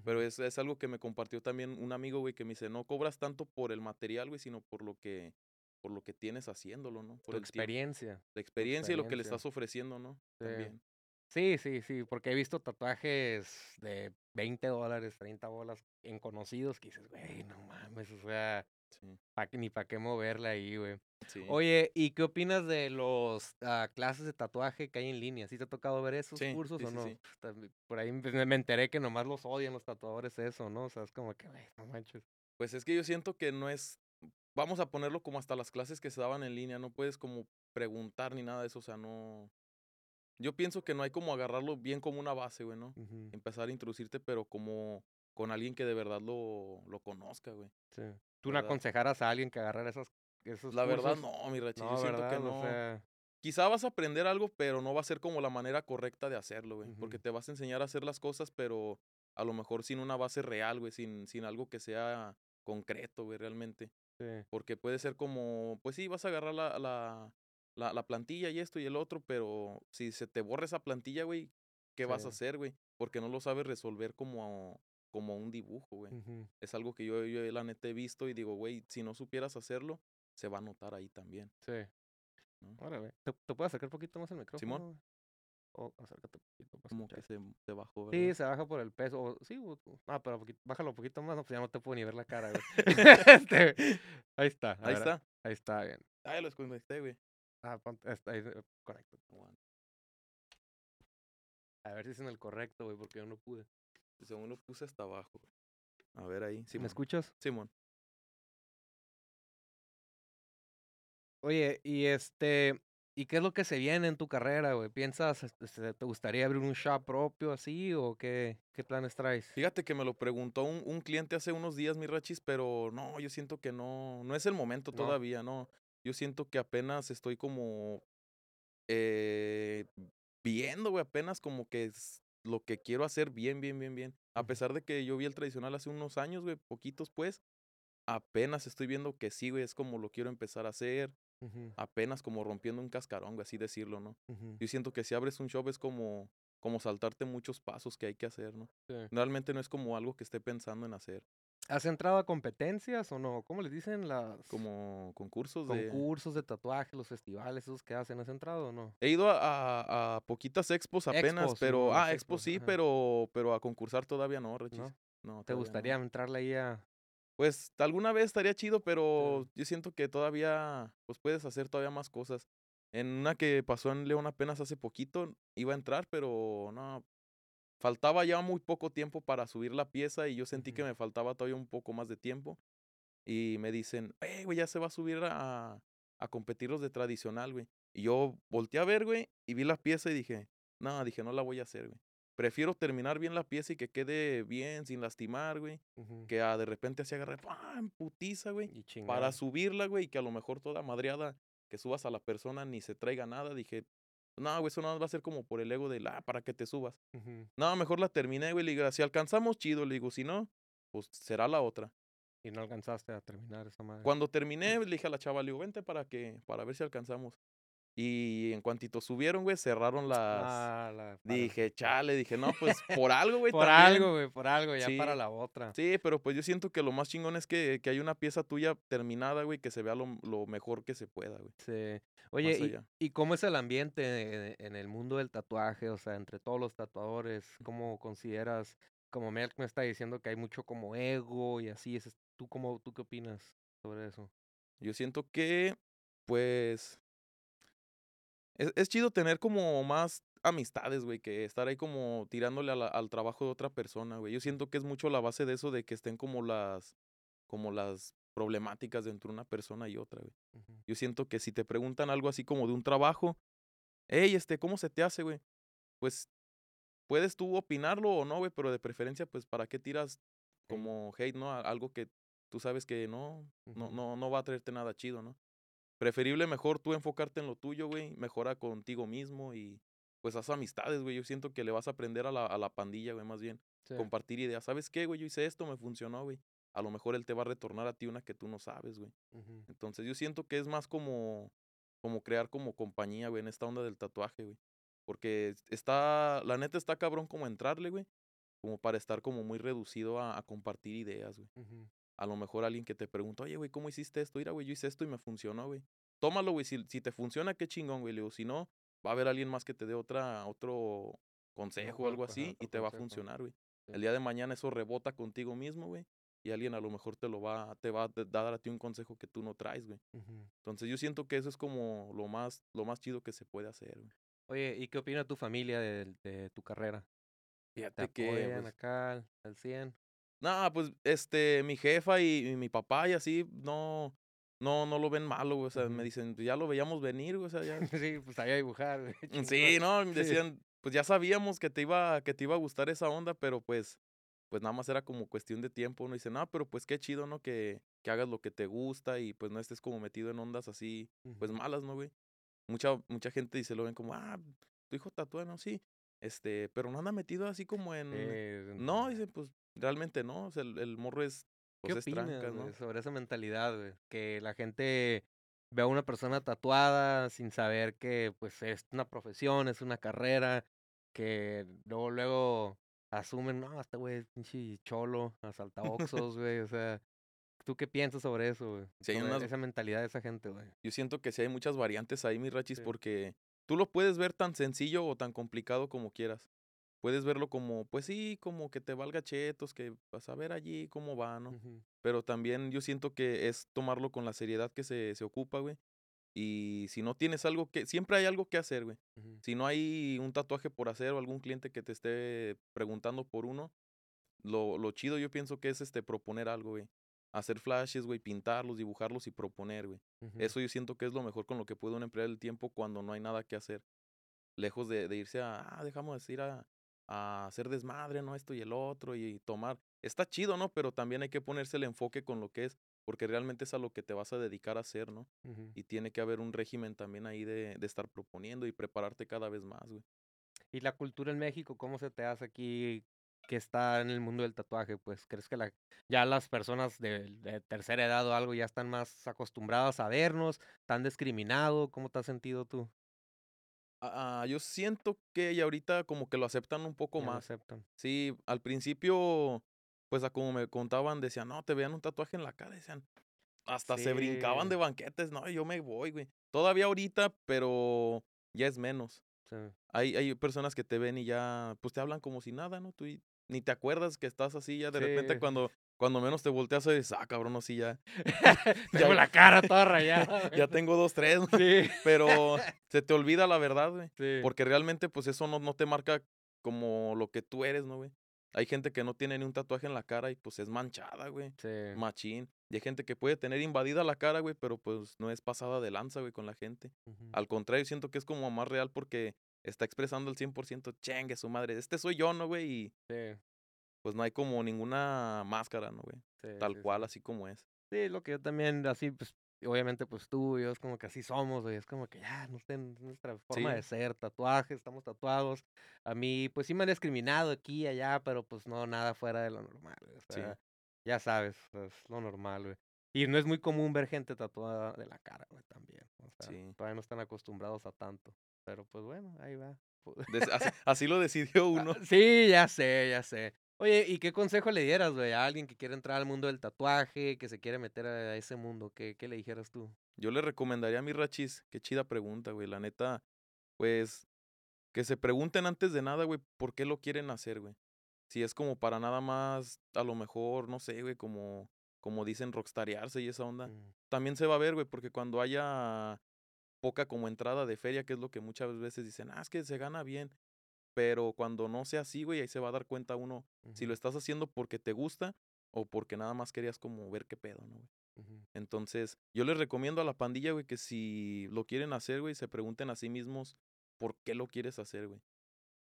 Pero es, es algo que me compartió también un amigo, güey, que me dice, no cobras tanto por el material, güey, sino por lo que, por lo que tienes haciéndolo, ¿no? Por Tu el tiempo, experiencia. la experiencia y lo que le experiencia. estás ofreciendo, ¿no? Sí. También. Sí, sí, sí, porque he visto tatuajes de 20 dólares, 30 bolas en conocidos que dices, güey, no mames, o sea, Sí, pa' que- ni para qué moverle ahí, güey. sí. Oye, ¿y qué opinas de los ah, clases de tatuaje que hay en línea? ¿Sí te ha tocado ver esos Sí, cursos sí, o no? sí. Tambi- Por ahí me me enteré que nomás los odian los tatuadores eso, ¿no? O sea, es como que, güey, no manches. Pues es que yo siento que no es, vamos a ponerlo como hasta las clases que se daban en línea, no puedes como preguntar ni nada de eso, o sea, no. Yo pienso que no hay como agarrarlo bien como una base, güey, ¿no? Empezar a introducirte, pero como con alguien que de verdad lo, lo conozca, güey. sí. ¿Tú no aconsejaras a alguien que agarrara esas, esos La verdad, no, mi Rachi, No, yo siento que no. O sea, Quizá vas a aprender algo, pero no va a ser como la manera correcta de hacerlo, güey. Porque te vas a enseñar a hacer las cosas, pero a lo mejor sin una base real, güey, sin, sin algo que sea concreto, güey, realmente. sí. Porque puede ser como, pues sí, vas a agarrar la, la, la, la plantilla y esto y el otro, pero si se te borra esa plantilla, güey, ¿qué vas a hacer, güey? Porque no lo sabes resolver como, como un dibujo, güey. Es algo que yo, yo la neta he visto y digo, güey, si no supieras hacerlo, se va a notar ahí también. Sí. ¿no? Órale. ¿Te, te puedo acercar un poquito más el micrófono? Simón. O acércate un poquito para Como que se, se bajó, Sí, ¿verdad? se baja por el peso. o- sí, o- ah, pero poquito, bájalo un poquito más, no, pues ya no te puedo ni ver la cara, güey. (laughs) (laughs) Este, ahí está. Ahí ver, está. Ahí está, bien. Ah, ya lo desconecté, güey. Ah, ponte, está ahí, eh, correcto. A ver si es en el correcto, güey, porque yo no pude. Según lo puse hasta abajo. güey. A ver ahí. ¿Me Simón. escuchas? Simón. Oye, y este, ¿y qué es lo que se viene en tu carrera, güey? ¿Piensas, este, te gustaría abrir un shop propio así o qué, qué planes traes? Fíjate que me lo preguntó un, un cliente hace unos días, mi rachis, pero no, yo siento que no, no es el momento No. todavía, no. Yo siento que apenas estoy como eh, viendo, güey, apenas como que lo que quiero hacer bien, bien, bien, bien. A pesar de que yo vi el tradicional hace unos años, güey, poquitos pues, apenas estoy viendo que sí, güey, es como lo quiero empezar a hacer, apenas como rompiendo un cascarón, güey, así decirlo, ¿no? Yo siento que si abres un shop es como, como saltarte muchos pasos que hay que hacer, ¿no? sí. Realmente no es como algo que esté pensando en hacer, ¿Has entrado a competencias o no? ¿Cómo les dicen las como concursos de... concursos de tatuaje, los festivales, esos que hacen? ¿Has entrado o no? He ido a, a- a poquitas expos apenas, Expos, pero... Ah, expos sí, ajá. pero, pero a concursar todavía no, Rechis. ¿No? No, ¿Te todavía no. gustaría entrarle ahí a...? Pues alguna vez estaría chido, pero yo siento que todavía, pues puedes hacer todavía más cosas. En una que pasó en León apenas hace poquito, iba a entrar, pero no, faltaba ya muy poco tiempo para subir la pieza y yo sentí que me faltaba todavía un poco más de tiempo. Y me dicen, eh, güey, ya se va a subir a, a competir los de tradicional, güey. Y yo volteé a ver, güey, y vi la pieza y dije, no, dije, no la voy a hacer, güey. Prefiero terminar bien la pieza y que quede bien, sin lastimar, güey. Que de repente así agarré, ¡pam! putiza, güey. Para subirla, güey, y que a lo mejor toda madreada que subas a la persona ni se traiga nada. Dije, no, güey, eso nada más va a ser como por el ego de la, para que te subas. No, mejor la terminé, güey. Le digo, si alcanzamos, chido. Le digo, si no, pues será la otra. Y no alcanzaste a terminar esa madre. Cuando terminé, (clears throat) le dije a la chava, le digo, vente para que, para ver si alcanzamos. Y en cuantito subieron, güey, cerraron las. Ah, la- Dije, chale, dije, no, pues por algo, güey. por también". algo, güey, por algo, ya Sí. para la otra. Sí, pero pues yo siento que lo más chingón es que, que hay una pieza tuya terminada, güey, que se vea lo, lo mejor que se pueda, güey. Sí. Oye, ¿y, y cómo es el ambiente en, en el mundo del tatuaje? O sea, entre todos los tatuadores, ¿cómo consideras? Como Melk me está diciendo que hay mucho como ego y así. ¿Tú, cómo, ¿Tú qué opinas sobre eso? Yo siento que, pues, es, es chido tener como más amistades, güey, que estar ahí como tirándole a la- al trabajo de otra persona, güey. Yo siento que es mucho la base de eso, de que estén como las, como las problemáticas entre una persona y otra, güey. Yo siento que si te preguntan algo así como de un trabajo, hey, este, ¿cómo se te hace, güey? Pues puedes tú opinarlo o no, güey, pero de preferencia, pues, ¿para qué tiras como hate, no? A- Algo que tú sabes que no, no, no, no va a traerte nada chido, ¿no? Preferible mejor tú enfocarte en lo tuyo, güey, mejora contigo mismo y pues haz amistades, güey. Yo siento que le vas a aprender a la, a la pandilla, güey, más bien. Sí. Compartir ideas. ¿Sabes qué, güey? Yo hice esto, me funcionó, güey. A lo mejor él te va a retornar a ti una que tú no sabes, güey. Entonces yo siento que es más como, como crear como compañía, güey, en esta onda del tatuaje, güey. Porque es- está, la neta está cabrón como entrarle, güey. Como para estar como muy reducido a, a compartir ideas, güey. A lo mejor alguien que te pregunta, oye, güey, ¿cómo hiciste esto? Mira, güey, yo hice esto y me funcionó, güey. Tómalo, güey. Si, si te funciona, qué chingón, güey. Le digo, si no, va a haber alguien más que te dé otra, otro consejo o algo así y te va a funcionar, güey. Sí. El día de mañana eso rebota contigo mismo, güey. Y alguien a lo mejor te lo va, te va a dar a ti un consejo que tú no traes, güey. Entonces yo siento que eso es como lo más, lo más chido que se puede hacer, güey. Oye, ¿y qué opina tu familia de, de tu carrera? ¿Te Fíjate que, apoyan pues, acá al- al 100? No, pues, este, mi jefa y, y mi papá y así, no, no, no lo ven malo, güey. O sea, me Ujú. dicen, "Pues, ya lo veíamos venir, güey. O sea, ya. (laughs) sí, pues ahí a dibujar, güey. (laughs) Sí, chingón. no, me Sí. decían, pues ya sabíamos que te iba, que te iba a gustar esa onda, pero pues, pues nada más era como cuestión de tiempo. Uno dice, no, pero pues qué chido, ¿no? Que, que hagas lo que te gusta y pues no estés como metido en ondas así, pues Ujú. malas, ¿no, güey? Mucha, mucha gente dice, lo ven como, ah, tu hijo tatúa, ¿no? Sí, este, pero no anda metido así como en... Eh, No, dice, pues realmente no, o sea, el, el morro es, ¿Qué pues es opinas, trancas, ¿no? sobre esa mentalidad, güey? Que la gente ve a una persona tatuada sin saber que, pues, es una profesión, es una carrera, que luego, luego asumen, no, este güey es pinche cholo, (laughs) asalta Oxxos, güey, o sea, ¿tú qué piensas sobre eso, güey? Sí, hay Sobre unas- esa mentalidad de esa gente, güey. Yo siento que sí hay muchas variantes ahí, mi rachis, Sí. porque tú lo puedes ver tan sencillo o tan complicado como quieras. Puedes verlo como, pues sí, como que te valga chetos, que vas a ver allí cómo va, ¿no? Pero también yo siento que es tomarlo con la seriedad que se, se ocupa, güey. Y si no tienes algo que, siempre hay algo que hacer, güey. Si no hay un tatuaje por hacer o algún cliente que te esté preguntando por uno, lo, lo chido yo pienso que es este proponer algo, güey. Hacer flashes, güey, pintarlos, dibujarlos y proponer, güey. Eso yo siento que es lo mejor con lo que puede uno emplear el tiempo cuando no hay nada que hacer. Lejos de, de irse a, ah, dejamos de ir a, a hacer desmadre, ¿no? Esto y el otro y, tomar. Está chido, ¿no? Pero también hay que ponerse el enfoque con lo que es, porque realmente es a lo que te vas a dedicar a hacer, ¿no? Y tiene que haber un régimen también ahí de, de estar proponiendo y prepararte cada vez más, güey. ¿Y la cultura en México, cómo se te hace aquí que está en el mundo del tatuaje? Pues, ¿crees que la, ya las personas de, de tercera edad o algo ya están más acostumbradas a vernos? ¿Tan discriminado? ¿Cómo te has sentido tú? Ah, yo siento que ya ahorita como que lo aceptan un poco Ya lo más. aceptan. Sí, al principio, pues como me contaban, decían, no, te veían un tatuaje en la cara, decían, hasta se brincaban de banquetes, no, yo me voy, güey. Todavía ahorita, pero ya es menos. Sí. Hay, hay personas que te ven y ya, pues te hablan como si nada, ¿no? Tú ni te acuerdas que estás así, ya de repente cuando, cuando menos te volteas, dices, ah, cabrón, no, sí, ya, (laughs) Tengo la cara toda rayada. (laughs) ya tengo dos, tres, ¿no? Sí. (laughs) pero se te olvida la verdad, güey. Sí. Porque realmente, pues eso no, no te marca como lo que tú eres, ¿no, güey? Hay gente que no tiene ni un tatuaje en la cara y pues es manchada, güey. Sí. Machín. Y hay gente que puede tener invadida la cara, güey, pero pues no es pasada de lanza, güey, con la gente. Al contrario, siento que es como más real porque está expresando al 100%, chengue su madre. Este soy yo, ¿no, güey? Y Sí, pues no hay como ninguna máscara, ¿no, güey? sí, Tal sí, cual, sí. así como es. Sí, lo que yo también, así, pues, obviamente, pues tú y yo, es como que así somos, güey. Es como que ya, no es nuestra forma de ser, tatuajes, estamos tatuados. A mí, pues sí me han discriminado aquí y allá, pero pues no, nada fuera de lo normal, güey. O Sí. sea, ya sabes, es lo normal, güey. Y no es muy común ver gente tatuada de la cara, güey, también. O sea, Sí. todavía no están acostumbrados a tanto. Pero pues bueno, ahí va. Des- así, (laughs) así lo decidió uno. Ah, Sí, ya sé, ya sé. Oye, ¿y qué consejo le dieras, güey, a alguien que quiere entrar al mundo del tatuaje, que se quiere meter a ese mundo? ¿Qué, qué le dijeras tú? Yo le recomendaría a mi rachis, qué chida pregunta, güey. La neta, pues, que se pregunten antes de nada, güey, por qué lo quieren hacer, güey. Si es como para nada más, a lo mejor, no sé, güey, como, como dicen, rockstarearse y esa onda. Mm, También se va a ver, güey, porque cuando haya poca como entrada de feria, que es lo que muchas veces dicen, ah, es que se gana bien. Pero cuando no sea así, güey, ahí se va a dar cuenta uno si lo estás haciendo porque te gusta o porque nada más querías como ver qué pedo, ¿no, güey? Entonces, yo les recomiendo a la pandilla, güey, que si lo quieren hacer, güey, se pregunten a sí mismos por qué lo quieres hacer, güey.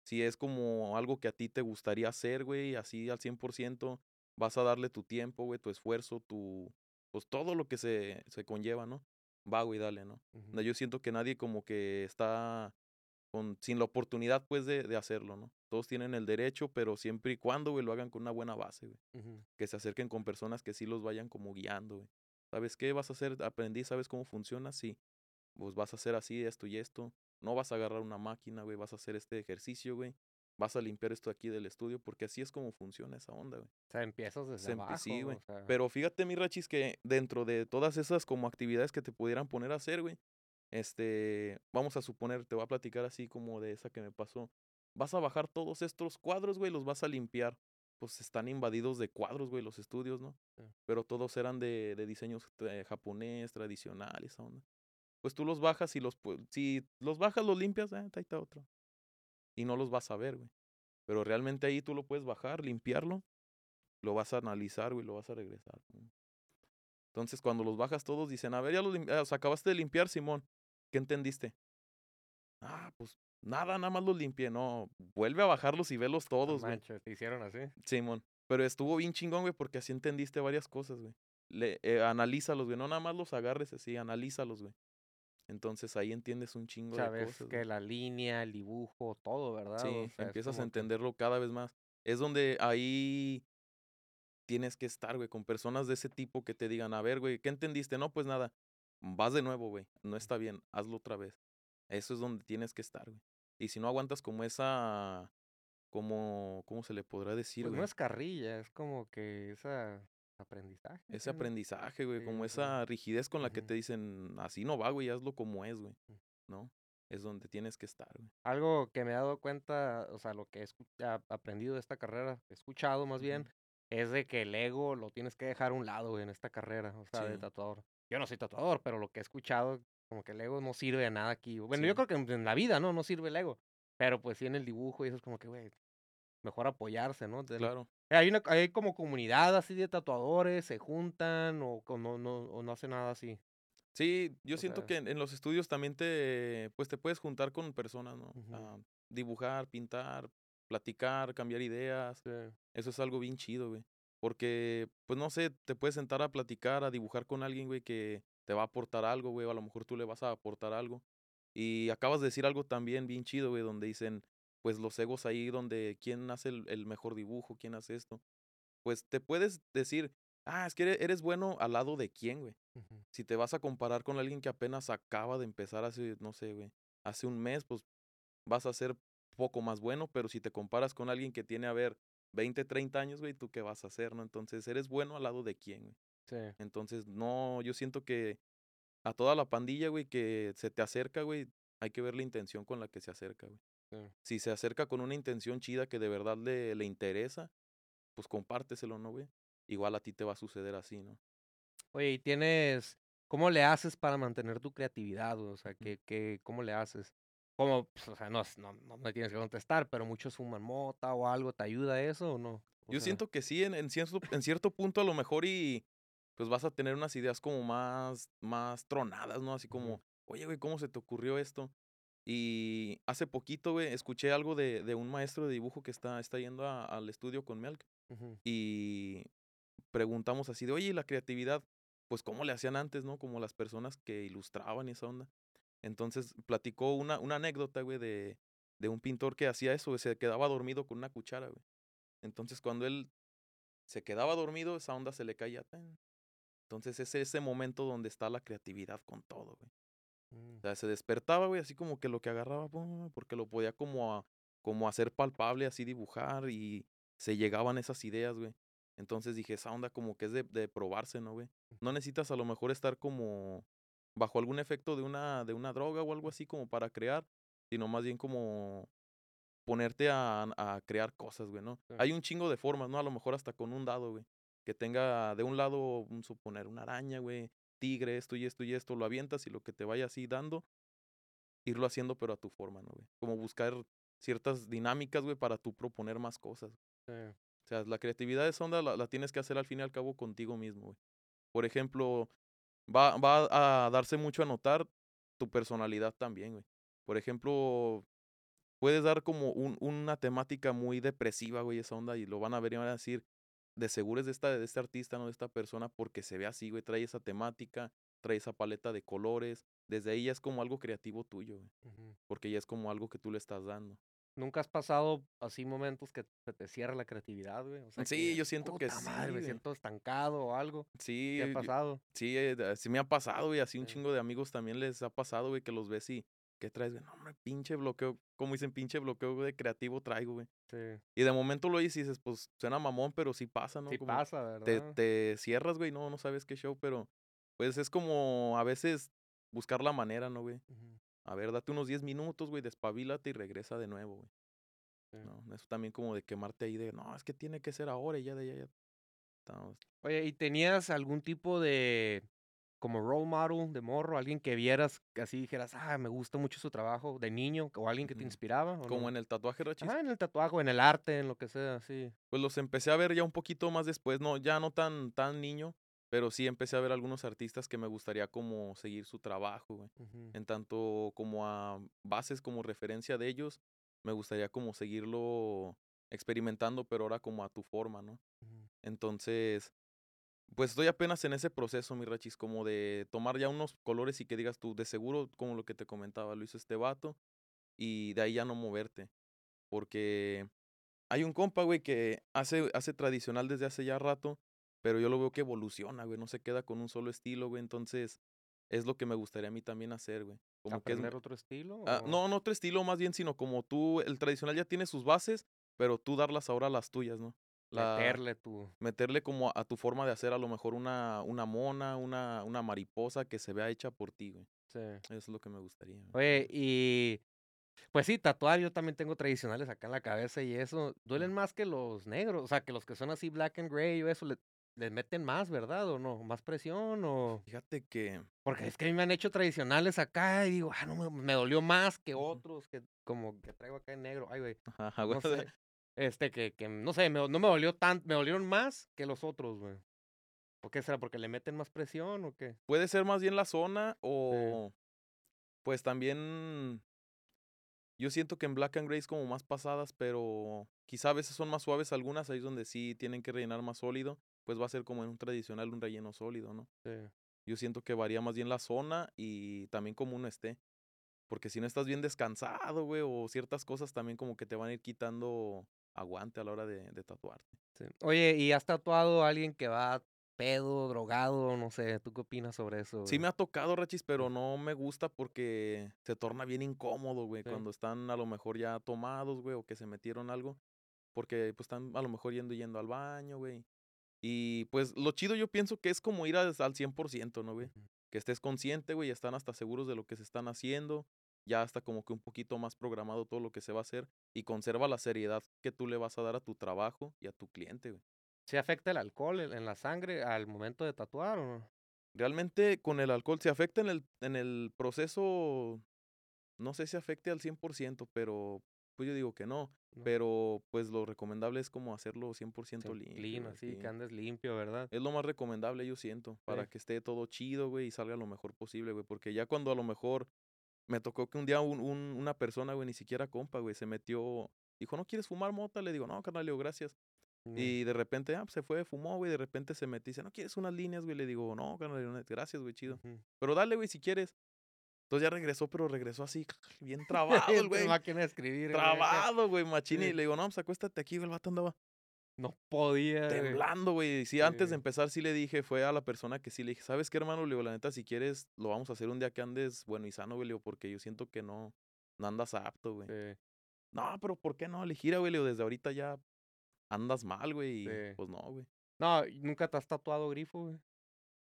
Si es como algo que a ti te gustaría hacer, güey, así al 100%, vas a darle tu tiempo, güey, tu esfuerzo, tu, pues todo lo que se, se conlleva, ¿no? Va, güey, dale, ¿no? Yo siento que nadie como que está con, sin la oportunidad, pues, de, de hacerlo, ¿no? Todos tienen el derecho, pero siempre y cuando, güey, lo hagan con una buena base, güey que se acerquen con personas que sí los vayan como guiando, güey. ¿Sabes qué? Vas a hacer aprendiz, ¿sabes cómo funciona? Sí. Pues vas a hacer así, esto y esto. No vas a agarrar una máquina, güey. Vas a hacer este ejercicio, güey. Vas a limpiar esto aquí del estudio, porque así es como funciona esa onda, güey. O sea, empiezas desde Se empe- abajo, sí, güey. o sea, Pero fíjate, mi rachis, que dentro de todas esas como actividades que te pudieran poner a hacer, güey, este, vamos a suponer, te voy a platicar así como de esa que me pasó. Vas a bajar todos estos cuadros, güey, los vas a limpiar. Pues están invadidos de cuadros, güey, los estudios, ¿no? Sí. Pero todos eran de, de diseños eh, japonés, tradicional, esa onda. Pues tú los bajas y los, pu- si los bajas, los limpias, eh, ahí está otro. Y no los vas a ver, güey. Pero realmente ahí tú lo puedes bajar, limpiarlo, lo vas a analizar, güey, lo vas a regresar. ¿no? Entonces, cuando los bajas todos, dicen, a ver, ya los lim- ah, o sea, acabaste de limpiar, Simón. ¿Qué entendiste? Ah, pues nada, nada más los limpié. No, vuelve a bajarlos y velos no todos, güey. manches, te hicieron así. Simón. Pero estuvo bien chingón, güey, porque así entendiste varias cosas, güey. Le, eh, analízalos, güey. No nada más los agarres así, analízalos, güey. Entonces ahí entiendes un chingo de cosas. que la línea, el dibujo, todo, ¿verdad? Sí, O sea, es empiezas a entenderlo cada vez más. Es donde ahí tienes que estar, güey, con personas de ese tipo que te digan, a ver, güey, ¿qué entendiste? No, pues nada, vas de nuevo, güey, no está bien, hazlo otra vez. Eso es donde tienes que estar, güey. Y si no aguantas como esa, como, ¿cómo se le podrá decir, Pues güey? no es carrilla, es como que esa aprendizaje. Ese aprendizaje, güey, Sí, como esa rigidez con la que te dicen, así no va, güey, hazlo como es, güey, Mm. ¿no? Es donde tienes que estar, güey. Algo que me he dado cuenta, o sea, lo que he aprendido de esta carrera, he escuchado más bien, es de que el ego lo tienes que dejar a un lado, güey, en esta carrera, o sea, de tatuador. Yo no soy tatuador, pero lo que he escuchado, como que el ego no sirve de nada aquí. Bueno, yo creo que en la vida, ¿no? No sirve el ego. Pero pues sí en el dibujo y eso es como que, güey, mejor apoyarse, ¿no? Del- Claro. Hay, una, hay como comunidad así de tatuadores, se juntan o, co- no, no, o no hace nada así. Sí, yo O siento sea- que en, en los estudios también te, pues te puedes juntar con personas, ¿no? Ujú. A dibujar, pintar, platicar, cambiar ideas. Sí. Eso es algo bien chido, güey. Porque, pues no sé, te puedes sentar a platicar, a dibujar con alguien, güey, que te va a aportar algo, güey, o a lo mejor tú le vas a aportar algo. Y acabas de decir algo también bien chido, güey, donde dicen, pues los egos ahí, donde quién hace el, el mejor dibujo, quién hace esto. Pues te puedes decir, ah, es que eres, eres bueno al lado de quién, güey. Si te vas a comparar con alguien que apenas acaba de empezar hace, no sé, güey, hace un mes, pues vas a ser poco más bueno, pero si te comparas con alguien que tiene, a ver, 20, 30 años, güey, ¿tú qué vas a hacer, no? Entonces, ¿eres bueno al lado de quién, güey? Sí. Entonces, no, yo siento que a toda la pandilla, güey, que se te acerca, güey, hay que ver la intención con la que se acerca, güey. Si se acerca con una intención chida que de verdad le, le interesa, pues compárteselo, ¿no, güey? Igual a ti te va a suceder así, ¿no? Oye, ¿y tienes, cómo le haces para mantener tu creatividad, güey? O sea, Ujú. ¿qué, qué, cómo le haces? como, pues, o sea, no, no, no me tienes que contestar, pero muchos fuman mota o algo, ¿te ayuda eso o no? O Yo sea, siento que sí, en, en cierto, en cierto punto a lo mejor y pues vas a tener unas ideas como más, más tronadas, ¿no? Así como, oye, güey, ¿cómo se te ocurrió esto? Y hace poquito, güey, escuché algo de, de un maestro de dibujo que está, está yendo a- al estudio con Melk y preguntamos así de, oye, ¿y la creatividad? Pues cómo le hacían antes, ¿no? Como las personas que ilustraban y esa onda. Entonces platicó una, una anécdota, güey, de, de un pintor que hacía eso, güey, se quedaba dormido con una cuchara, güey. Entonces cuando él se quedaba dormido, esa onda se le caía. Entonces es ese momento donde está la creatividad con todo, güey. Mm, O sea, se despertaba, güey, así como que lo que agarraba, porque lo podía como, a, como hacer palpable, así dibujar y se llegaban esas ideas, güey. Entonces dije, esa onda como que es de, de probarse, ¿no, güey? No necesitas a lo mejor estar como bajo algún efecto de una, de una droga o algo así como para crear, sino más bien como ponerte a, a crear cosas, güey, ¿no? Sí. Hay un chingo de formas, ¿no? A lo mejor hasta con un dado, güey. Que tenga de un lado, un suponer, una araña, güey, tigre, esto y esto y esto, lo avientas y lo que te vaya así dando, irlo haciendo pero a tu forma, ¿no, güey? Como buscar ciertas dinámicas, güey, para tú proponer más cosas. sí, O sea, la creatividad de sonda la, la tienes que hacer al fin y al cabo contigo mismo, güey. Por ejemplo, va, va a darse mucho a notar tu personalidad también, güey. Por ejemplo, puedes dar como un- una temática muy depresiva, güey, esa onda, y lo van a ver y van a decir, de seguro es de, esta, de este artista, no de esta persona, porque se ve así, güey, trae esa temática, trae esa paleta de colores. Desde ahí ya es como algo creativo tuyo, güey, porque ya es como algo que tú le estás dando. ¿Nunca has pasado así momentos que se te cierra la creatividad, güey? O sea, Sí, que, yo siento que "Puta sí, madre, me siento estancado o algo. Sí, ¿Qué ha yo- pasado? Sí, eh, sí me ha pasado, güey. Así un Sí. chingo de amigos también les ha pasado, güey, que los ves y, ¿qué traes, güey? No, hombre, pinche bloqueo, como dicen, pinche bloqueo de creativo traigo, güey. Sí, Y de momento lo oyes y dices, pues suena mamón, pero sí pasa, ¿no? sí Como pasa, ¿verdad? te cierras, güey, no, no sabes qué show, pero pues es como a veces buscar la manera, ¿no, güey? A ver, date unos 10 minutos, güey, despabilate y regresa de nuevo, güey. sí. ¿no? Eso también como de quemarte ahí de, no, es que tiene que ser ahora y ya de ya, ya. estamos- Oye, ¿y tenías algún tipo de como role model de morro, alguien que vieras que así dijeras, ah, me gusta mucho su trabajo de niño, o alguien que te inspiraba? ¿o Como no? en el tatuaje, Rachis. Ajá, en el tatuaje, en el arte, en lo que sea, sí. Pues los empecé a ver ya un poquito más después, no, ya no tan, tan niño, pero sí empecé a ver algunos artistas que me gustaría como seguir su trabajo, güey. En tanto como a bases como referencia de ellos, me gustaría como seguirlo experimentando, pero ahora como a tu forma, ¿no? Entonces, pues estoy apenas en ese proceso, mi rachis, como de tomar ya unos colores y que digas tú, de seguro, como lo que te comentaba, lo hizo este vato, y de ahí ya no moverte. Porque hay un compa, güey, que hace, hace tradicional desde hace ya rato, pero yo lo veo que evoluciona, güey, no se queda con un solo estilo, güey, entonces es lo que me gustaría a mí también hacer, güey. Como que es, ¿Aprender otro estilo? Ah, no, no otro estilo más bien, sino como tú, el tradicional ya tiene sus bases, pero tú darlas ahora a las tuyas, ¿no? La- Meterle tu... meterle como a, a tu forma de hacer a lo mejor una, una mona, una, una mariposa que se vea hecha por ti, güey. Sí. Eso es lo que me gustaría. güey. Oye, y pues sí, tatuar, yo también tengo tradicionales acá en la cabeza y eso, duelen más que los negros, o sea, que los que son así black and gray o eso, le, les meten más, ¿verdad? ¿O no? ¿Más presión o...? Fíjate que Porque es que a mí me han hecho tradicionales acá y digo, ah, no, me, me dolió más que otros que como que traigo acá en negro. Ay, güey, ajá, (laughs) güey, no sé. Este, que, que no sé, me- no me dolió tanto, me dolieron más que los otros, güey. ¿Por qué será? ¿Porque le meten más presión o qué? puede ser más bien la zona o pues también yo siento que en Black and Grey es como más pasadas, pero quizá a veces son más suaves algunas, ahí es donde sí tienen que rellenar más sólido, pues va a ser como en un tradicional un relleno sólido, ¿no? Sí. Yo siento que varía más bien la zona y también como uno esté. Porque si no estás bien descansado, güey, o ciertas cosas también como que te van a ir quitando aguante a la hora de, de tatuarte. Sí. Oye, ¿y has tatuado a alguien que va pedo, drogado? No sé, ¿tú qué opinas sobre eso? Sí me ha tocado, Rachis, pero no me gusta porque se torna bien incómodo, güey, Sí. cuando están a lo mejor ya tomados, güey, o que se metieron algo. Porque pues están a lo mejor yendo yendo al baño, güey. Y pues lo chido yo pienso que es como ir al al 100%, ¿no, güey? Que estés consciente, güey, y están hasta seguros de lo que se están haciendo, ya está como que un poquito más programado todo lo que se va a hacer y conserva la seriedad que tú le vas a dar a tu trabajo y a tu cliente, güey. ¿Sí afecta el alcohol en, la sangre al momento de tatuar o no? Realmente con el alcohol se afecta en el, en el proceso no sé si afecte al 100%, pero pues yo digo que no. No. Pero pues lo recomendable es como hacerlo 100% Cien- limpio. Clean, así, sí. que andes limpio, ¿verdad? Es lo más recomendable, yo siento, para Sí. que esté todo chido, güey, y salga lo mejor posible, güey. Porque ya cuando a lo mejor me tocó que un día un- un- una persona, güey, ni siquiera compa, güey, se metió, dijo, ¿no quieres fumar mota? Le digo, no, carnal, le digo, gracias. Mm, Y de repente, ah, pues, se fue, fumó, güey, de repente se metió y dice, ¿no quieres unas líneas, güey? Le digo, no, carnal, gracias, güey, chido. Pero dale, güey, si quieres. Entonces ya regresó, pero regresó así, (laughs) bien trabado, (laughs) güey. Máquina de escribir. Trabado, güey, machín. Sí. Y le digo, no, pues acuéstate aquí, güey. El vato andaba No podía. temblando, güey. Sí, antes Sí. de empezar, sí le dije, fue a la persona que sí le dije, ¿sabes qué, hermano? Le digo, la neta, si quieres, lo vamos a hacer un día que andes bueno y sano, güey. Porque yo siento que no, no andas apto, güey. Sí, No, pero ¿por qué no? Le gira, güey. Desde ahorita ya andas mal, güey. Sí. pues no, güey. No, ¿y ¿nunca te has tatuado grifo, güey?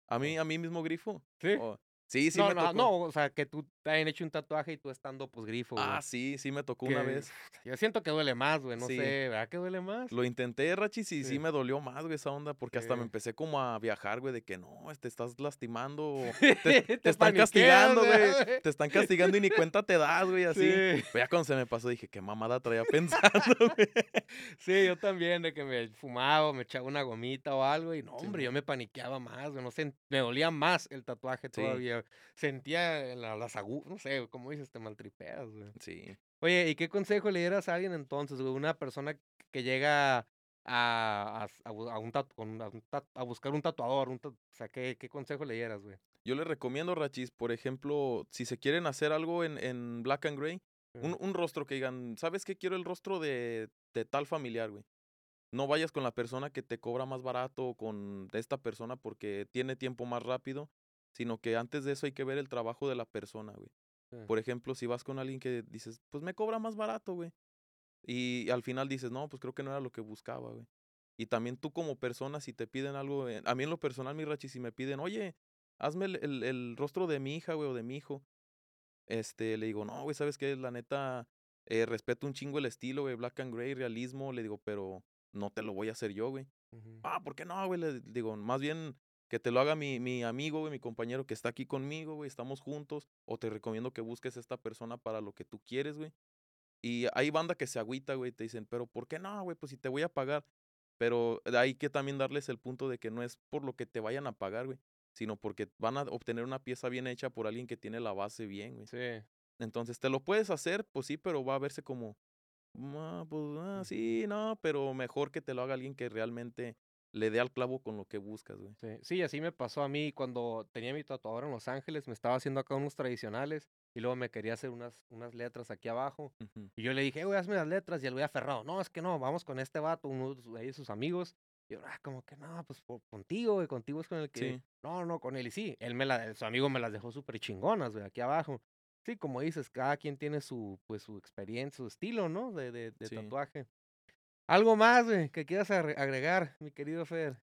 A mí, a mí mismo grifo. Sí. Oh, sí, sí no, me no, tocó. no, o sea, que tú te hayan hecho un tatuaje y tú estando, pues, grifo, güey. Ah, sí, sí me tocó una vez. (laughs) Yo siento que duele más, güey, no Sí. sé, ¿verdad que duele más? Lo intenté, Rachis, y sí. Sí. me dolió más, güey, esa onda, porque hasta me empecé como a viajar, güey, de que no, te estás lastimando, (laughs) te, te están castigando, güey, te están castigando y ni cuenta te das, güey, (laughs) así. Sí. Pero ya cuando se me pasó dije, qué mamada traía pensando, güey. Sí, yo también, de que me fumaba, me echaba una gomita o algo, y no, hombre, yo me paniqueaba más, güey, no sé, me dolía más el tatuaje todavía. Sentía la- las agujas, no sé, como dices, te maltripeas, güey. Sí. Oye, ¿y qué consejo le dieras a alguien entonces, güey? Una persona que llega a, a, a un tatu- un- a, buscar un tatuador, un tatu- o sea, ¿qué, qué consejo le dieras, güey? Yo les recomiendo, Rachis, por ejemplo, si se quieren hacer algo en, en Black and Gray, un, un rostro que digan, ¿sabes qué? Quiero el rostro de, de tal familiar, güey. No vayas con la persona que te cobra más barato o con esta persona porque tiene tiempo más rápido, sino que antes de eso hay que ver el trabajo de la persona, güey. Sí. Por ejemplo, si vas con alguien que dices, pues me cobra más barato, güey. Y al final dices, no, pues creo que no era lo que buscaba, güey. Y también tú como persona, si te piden algo, eh, a mí en lo personal, mi Rachi, si me piden, oye, hazme el, el- el rostro de mi hija, güey, o de mi hijo. Este, le digo, no, güey, ¿sabes qué? La neta, eh, respeto un chingo el estilo, güey, black and gray, realismo. Le digo, pero no te lo voy a hacer yo, güey. Ah, ¿por qué no, güey? Le digo, más bien que te lo haga mi, mi amigo, güey, mi compañero que está aquí conmigo, güey, estamos juntos. O te recomiendo que busques esta persona para lo que tú quieres, güey. Y hay banda que se agüita, güey, te dicen, pero ¿por qué no, güey? Pues si te voy a pagar. Pero hay que también darles el punto de que no es por lo que te vayan a pagar, güey, sino porque van a obtener una pieza bien hecha por alguien que tiene la base bien, güey. Sí. Entonces, ¿te lo puedes hacer? Pues sí, pero va a verse como, "Ah, pues ah, sí, no, pero mejor que te lo haga alguien que realmente le dé al clavo con lo que buscas, güey. Sí, sí, así me pasó a mí cuando tenía mi tatuador en Los Ángeles, me estaba haciendo acá unos tradicionales y luego me quería hacer unas, unas letras aquí abajo. Y yo le dije, "Eh, güey, hazme las letras y el güey aferrado, no, es que no, vamos con este vato, uno de sus- ahí de sus amigos. Y yo, ah, como que no, pues por- contigo, güey, contigo es con el que... Sí. No, no, con él y sí, él me la, su amigo me las dejó súper chingonas, güey, aquí abajo. Sí, como dices, cada quien tiene su, pues, su experiencia, su estilo, ¿no? De, de, de Sí. tatuaje. Algo más, güey, que quieras agre- agregar, mi querido Fer.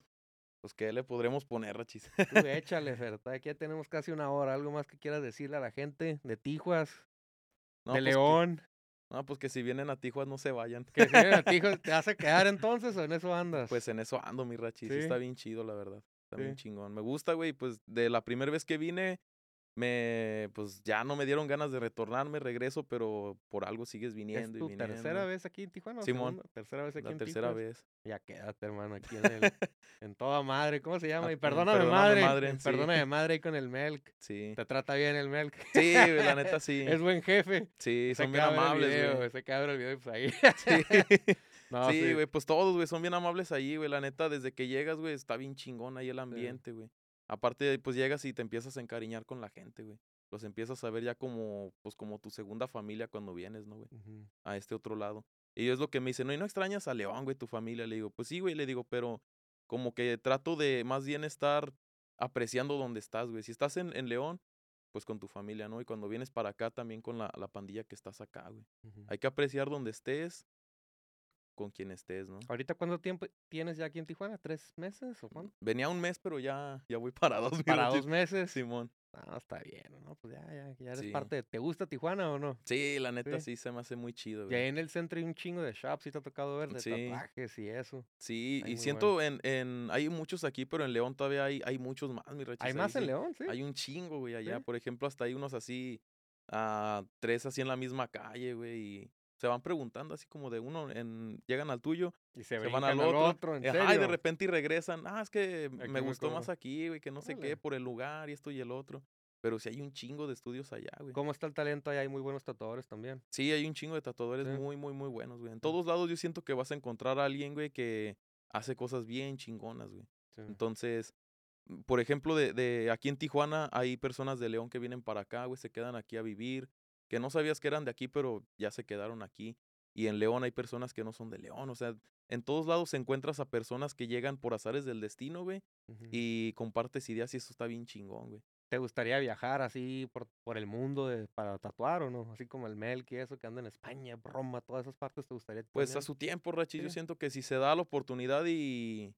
Pues, ¿qué le podremos poner, Rachis? Tú (laughs) échale, Fer. Aquí ya tenemos casi una hora. ¿Algo más que quieras decirle a la gente de Tijuas, No, de pues que- León? no, pues que si vienen a Tijuas no se vayan. Que si vienen a (laughs) Tijuas, ¿te vas a quedar entonces o en eso andas? Pues en eso ando, mi Rachis. Sí. Está bien chido, la verdad. Está bien chingón. Me gusta, güey. Pues de la primera vez que vine, me, pues ya no me dieron ganas de retornarme, regreso, pero por algo sigues ¿Es viniendo y tu viniendo. tercera vez aquí en Tijuana? Simón. segunda? ¿Tercera vez aquí La en tercera vez. Ya quédate, hermano, aquí en, el, (laughs) en toda madre. ¿Cómo se llama? Ah, Y en perdóname, Perdóname, madre. Madre, en sí. Perdóname, madre, ahí con el Melk. Sí. Te trata bien el Melk. Sí, la neta (laughs) sí. Es buen jefe. Sí, Se son bien amables, video, güey. Se ver el video y pues ahí. (laughs) Sí. No, Sí, güey, pues todos, güey, son bien amables ahí, güey. La neta, desde que llegas, güey, está bien chingón ahí el ambiente, güey. Aparte, pues llegas y te empiezas a encariñar con la gente, güey. Los empiezas a ver ya como, pues como tu segunda familia cuando vienes, ¿no, güey? A este otro lado. Y es lo que me dicen, no, ¿y no extrañas a León, güey, tu familia? Le digo, pues sí, güey, le digo, pero como que trato de más bien estar apreciando donde estás, güey. Si estás en, en León, pues con tu familia, ¿no? Y cuando vienes para acá también con la, la pandilla que estás acá, güey. Hay que apreciar donde estés, con quien estés, ¿no? ¿Ahorita cuánto tiempo tienes ya aquí en Tijuana? ¿Tres meses o cuánto? Venía un mes, pero ya, ya voy (laughs) para dos. mi Para dos meses. Simón. Ah, está bien, ¿no? Pues ya, ya, ya eres Sí. parte de... ¿Te gusta Tijuana o no? Sí, la neta Sí. sí, se me hace muy chido, Y güey. ahí en el centro hay un chingo de shops, ¿sí te ha tocado ver? De Sí. tatuajes y eso. Sí, Ay, y siento en, en, hay muchos aquí, pero en León todavía hay, hay muchos más, mi Rachis. ¿Hay ahí más en. León? Sí. Hay un chingo, güey, allá. Por ejemplo, hasta hay unos así a tres así en la misma calle, güey, y se van preguntando así como de uno, en, llegan al tuyo, Y se, se van al al otro, ¿en ajá, y de repente y regresan, ah, es que Aquí me gustó más aquí, güey, que no sé qué, por el lugar y esto y el otro. Pero sí hay un chingo de estudios allá, güey. ¿Cómo está el talento? Ahí hay muy buenos tatuadores también. Sí, hay un chingo de tatuadores Sí. muy, muy, muy buenos, güey. En todos lados yo siento que vas a encontrar a alguien, güey, que hace cosas bien chingonas, güey. Sí. Entonces, mm, por ejemplo, de, de aquí en Tijuana hay personas de León que vienen para acá, güey, se quedan aquí a vivir, que no sabías que eran de aquí, pero ya se quedaron aquí. Y en León hay personas que no son de León, o sea, en todos lados encuentras a personas que llegan por azares del destino, güey, y compartes ideas y eso está bien chingón, güey. ¿Te gustaría viajar así por, por el mundo de- para tatuar o no? Así como el Melk y eso que anda en España, Roma, todas esas partes, ¿te gustaría Pues a su tiempo, Rachi, yo siento que si se da la oportunidad y,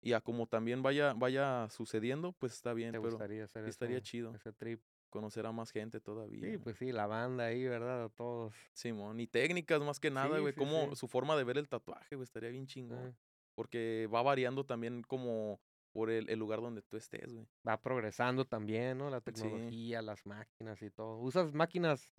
y a como también vaya, vaya sucediendo, pues está bien, ¿Te pero gustaría hacer sí estaría chido ese trip? Conocer a más gente todavía. Sí, pues sí, la banda ahí, ¿verdad? A todos. Simón, y técnicas más que nada, güey, sí, como sí. su forma de ver el tatuaje, güey, estaría bien chingón. eh, Porque va variando también como por el, el lugar donde tú estés, güey. Va progresando también, ¿no? La Sí. tecnología, las máquinas y todo. ¿Usas máquinas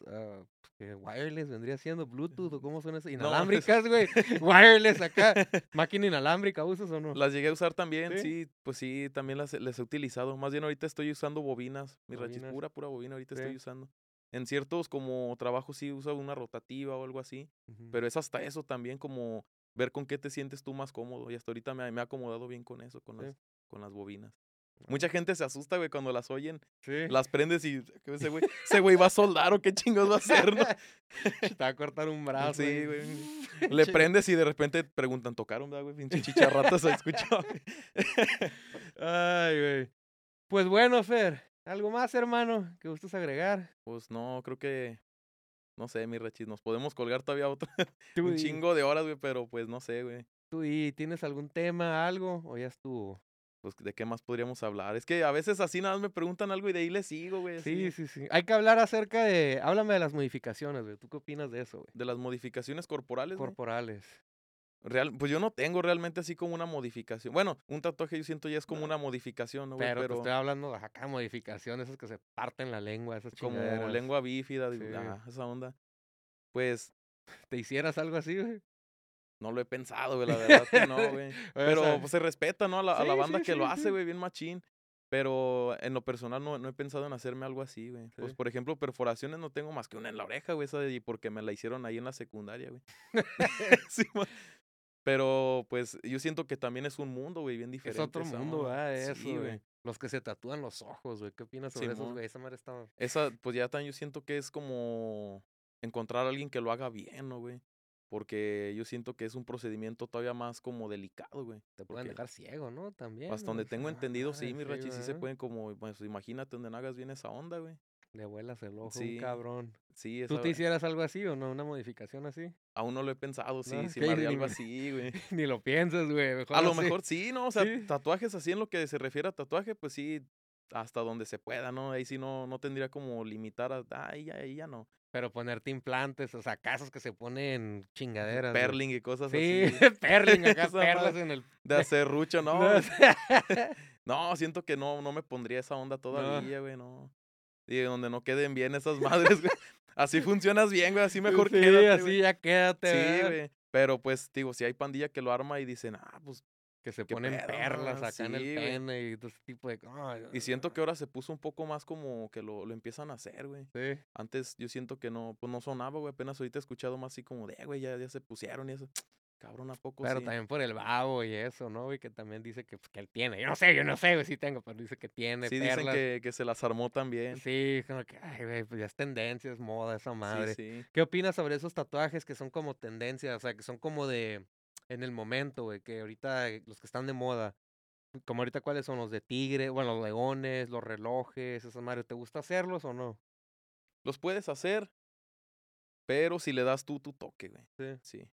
que wireless vendría siendo Bluetooth o (laughs) cómo son esas? No, Inalámbricas, (laughs) güey. (laughs) wireless acá. ¿Máquina inalámbrica usas o no? Las llegué a usar también, ¿Sí? ¿Sí? pues sí, también las, he- las he utilizado. Más bien ahorita estoy usando bobinas, mi rachis, Bobinas. pura, pura bobina ahorita Sí. estoy usando. En ciertos como trabajos sí uso una rotativa o algo así, pero es hasta eso también como ver con qué te sientes tú más cómodo. Y hasta ahorita me, ha- me ha acomodado bien con eso, con, Sí. las, con las bobinas. Mucha gente se asusta, güey, cuando las oyen, Sí. las prendes y ese güey, ese güey va a soldar o qué chingos va a hacer, ¿no? (laughs) Te va a cortar un (laughs) brazo. Sí, güey. (laughs) Le prendes y de repente preguntan, ¿tocaron, güey? Pinche chicharrata se escuchó. Ay, güey. Pues bueno, Fer. ¿Algo más, hermano, que gustes agregar? Pues no, creo que, no sé, mi rachis, nos podemos colgar todavía otro, Tú un chingo de horas, güey, pero pues no sé, güey. ¿Tú y tienes algún tema, algo? ¿O ya estuvo? Pues de qué más podríamos hablar. Es que a veces así nada más me preguntan algo y de ahí les sigo, güey. Sí, así. sí, sí. Hay que hablar acerca de... Háblame de las modificaciones, güey. ¿Tú qué opinas de eso, güey? De las modificaciones corporales, güey. Corporales. Real, pues yo no tengo realmente así como una modificación. Bueno, un tatuaje yo siento ya es como No. una modificación, ¿no, güey? Pero, te estoy hablando de acá, modificaciones, esas que se parten la lengua, esas como chingaderas. lengua bífida, digo, ah, esa onda. Pues ¿Te hicieras algo así, güey? No lo he pensado, güey, la verdad que (laughs) no, güey. Pero sea, pues, se respeta, ¿no? A la, a la sí, banda sí, que lo sí, hace, sí. güey, bien machín. Pero en lo personal no, no he pensado en hacerme algo así, güey. Pues, Sí. por ejemplo, perforaciones no tengo más que una en la oreja, güey, esa de, porque me la hicieron ahí en la secundaria, güey. (laughs) Sí, Pero, pues, yo siento que también es un mundo, güey, bien Es diferente. otro esa mundo. Sí, Eso, güey. Los que se tatúan los ojos, güey. ¿Qué opinas sobre esos, güey? Esa madre está... Esa, pues ya también yo siento que es como encontrar a alguien que lo haga bien, ¿no, güey? Porque yo siento que es un procedimiento todavía más como delicado, güey. Te pueden dejar ciego, ¿no? También. Hasta donde tengo (laughs) entendido, sí, mi Rachi, sí se pueden como, pues imagínate donde no hagas bien esa onda, güey. Le vuelas el ojo, Sí, un cabrón. Sí, ¿Tú te hicieras algo así o no? ¿Una modificación así? aún no lo he pensado, sí, No, sí (laughs) me haría algo así, güey. (laughs) Ni lo pienses, güey. mejor A lo así. mejor sí, ¿no? O sea, Sí. tatuajes así en lo que se refiere a tatuaje, pues sí, hasta donde se pueda, ¿no? Ahí sí no, no tendría como limitar a, ahí ya, ahí ya no. Pero ponerte implantes, o sea, casos que se ponen chingaderas. Perling y cosas Sí, así. (laughs) perling (laughs) acá, perlas en el... De hacer rucho, (laughs) no. No, No, siento que no, no me pondría esa onda todavía, güey, no. Y donde no queden bien esas madres, güey. Así funcionas bien, güey, así mejor sí, quédate, así güey. ya quédate, Sí, güey. Pero pues, digo, si hay pandilla que lo arma y dicen, ah, pues. Que se ¿Qué ponen pedo, perlas acá en el pene y todo ese tipo de cosas. Y siento que ahora se puso un poco más como que lo, lo empiezan a hacer, güey. Sí. Antes yo siento que no, pues no sonaba, güey. Apenas ahorita he escuchado más así como de, "Eh, güey, ya, ya se pusieron y eso. (tsk) Cabrón, ¿a poco Pero sí? también por el babo y eso, ¿no? Y que también dice que, pues, que él tiene. Yo no sé, yo no sé, güey, sí tengo, pero dice que tiene Sí, perlas. dicen que, que se las armó también. Sí, como que, ay, güey, pues ya es tendencia, es moda esa madre. Sí, sí. ¿Qué opinas sobre esos tatuajes que son como tendencia? O sea, que son como de en el momento, güey, que ahorita eh, los que están de moda, como ahorita cuáles son los de tigre, bueno, los leones, los relojes, esas madres, ¿te gusta hacerlos o no? Los puedes hacer, pero si le das tú tu toque, güey. Sí. Sí.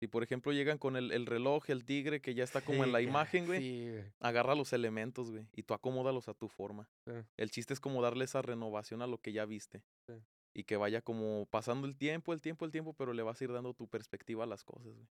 Si por ejemplo llegan con el, el reloj, el tigre, que ya está como en la que- imagen, güey. Sí, güey. Agarra los elementos, güey, y tú acomódalos a tu forma. Sí. El chiste es como darle esa renovación a lo que ya viste. Y que vaya como pasando el tiempo, el tiempo, el tiempo, pero le vas a ir dando tu perspectiva a las cosas, güey.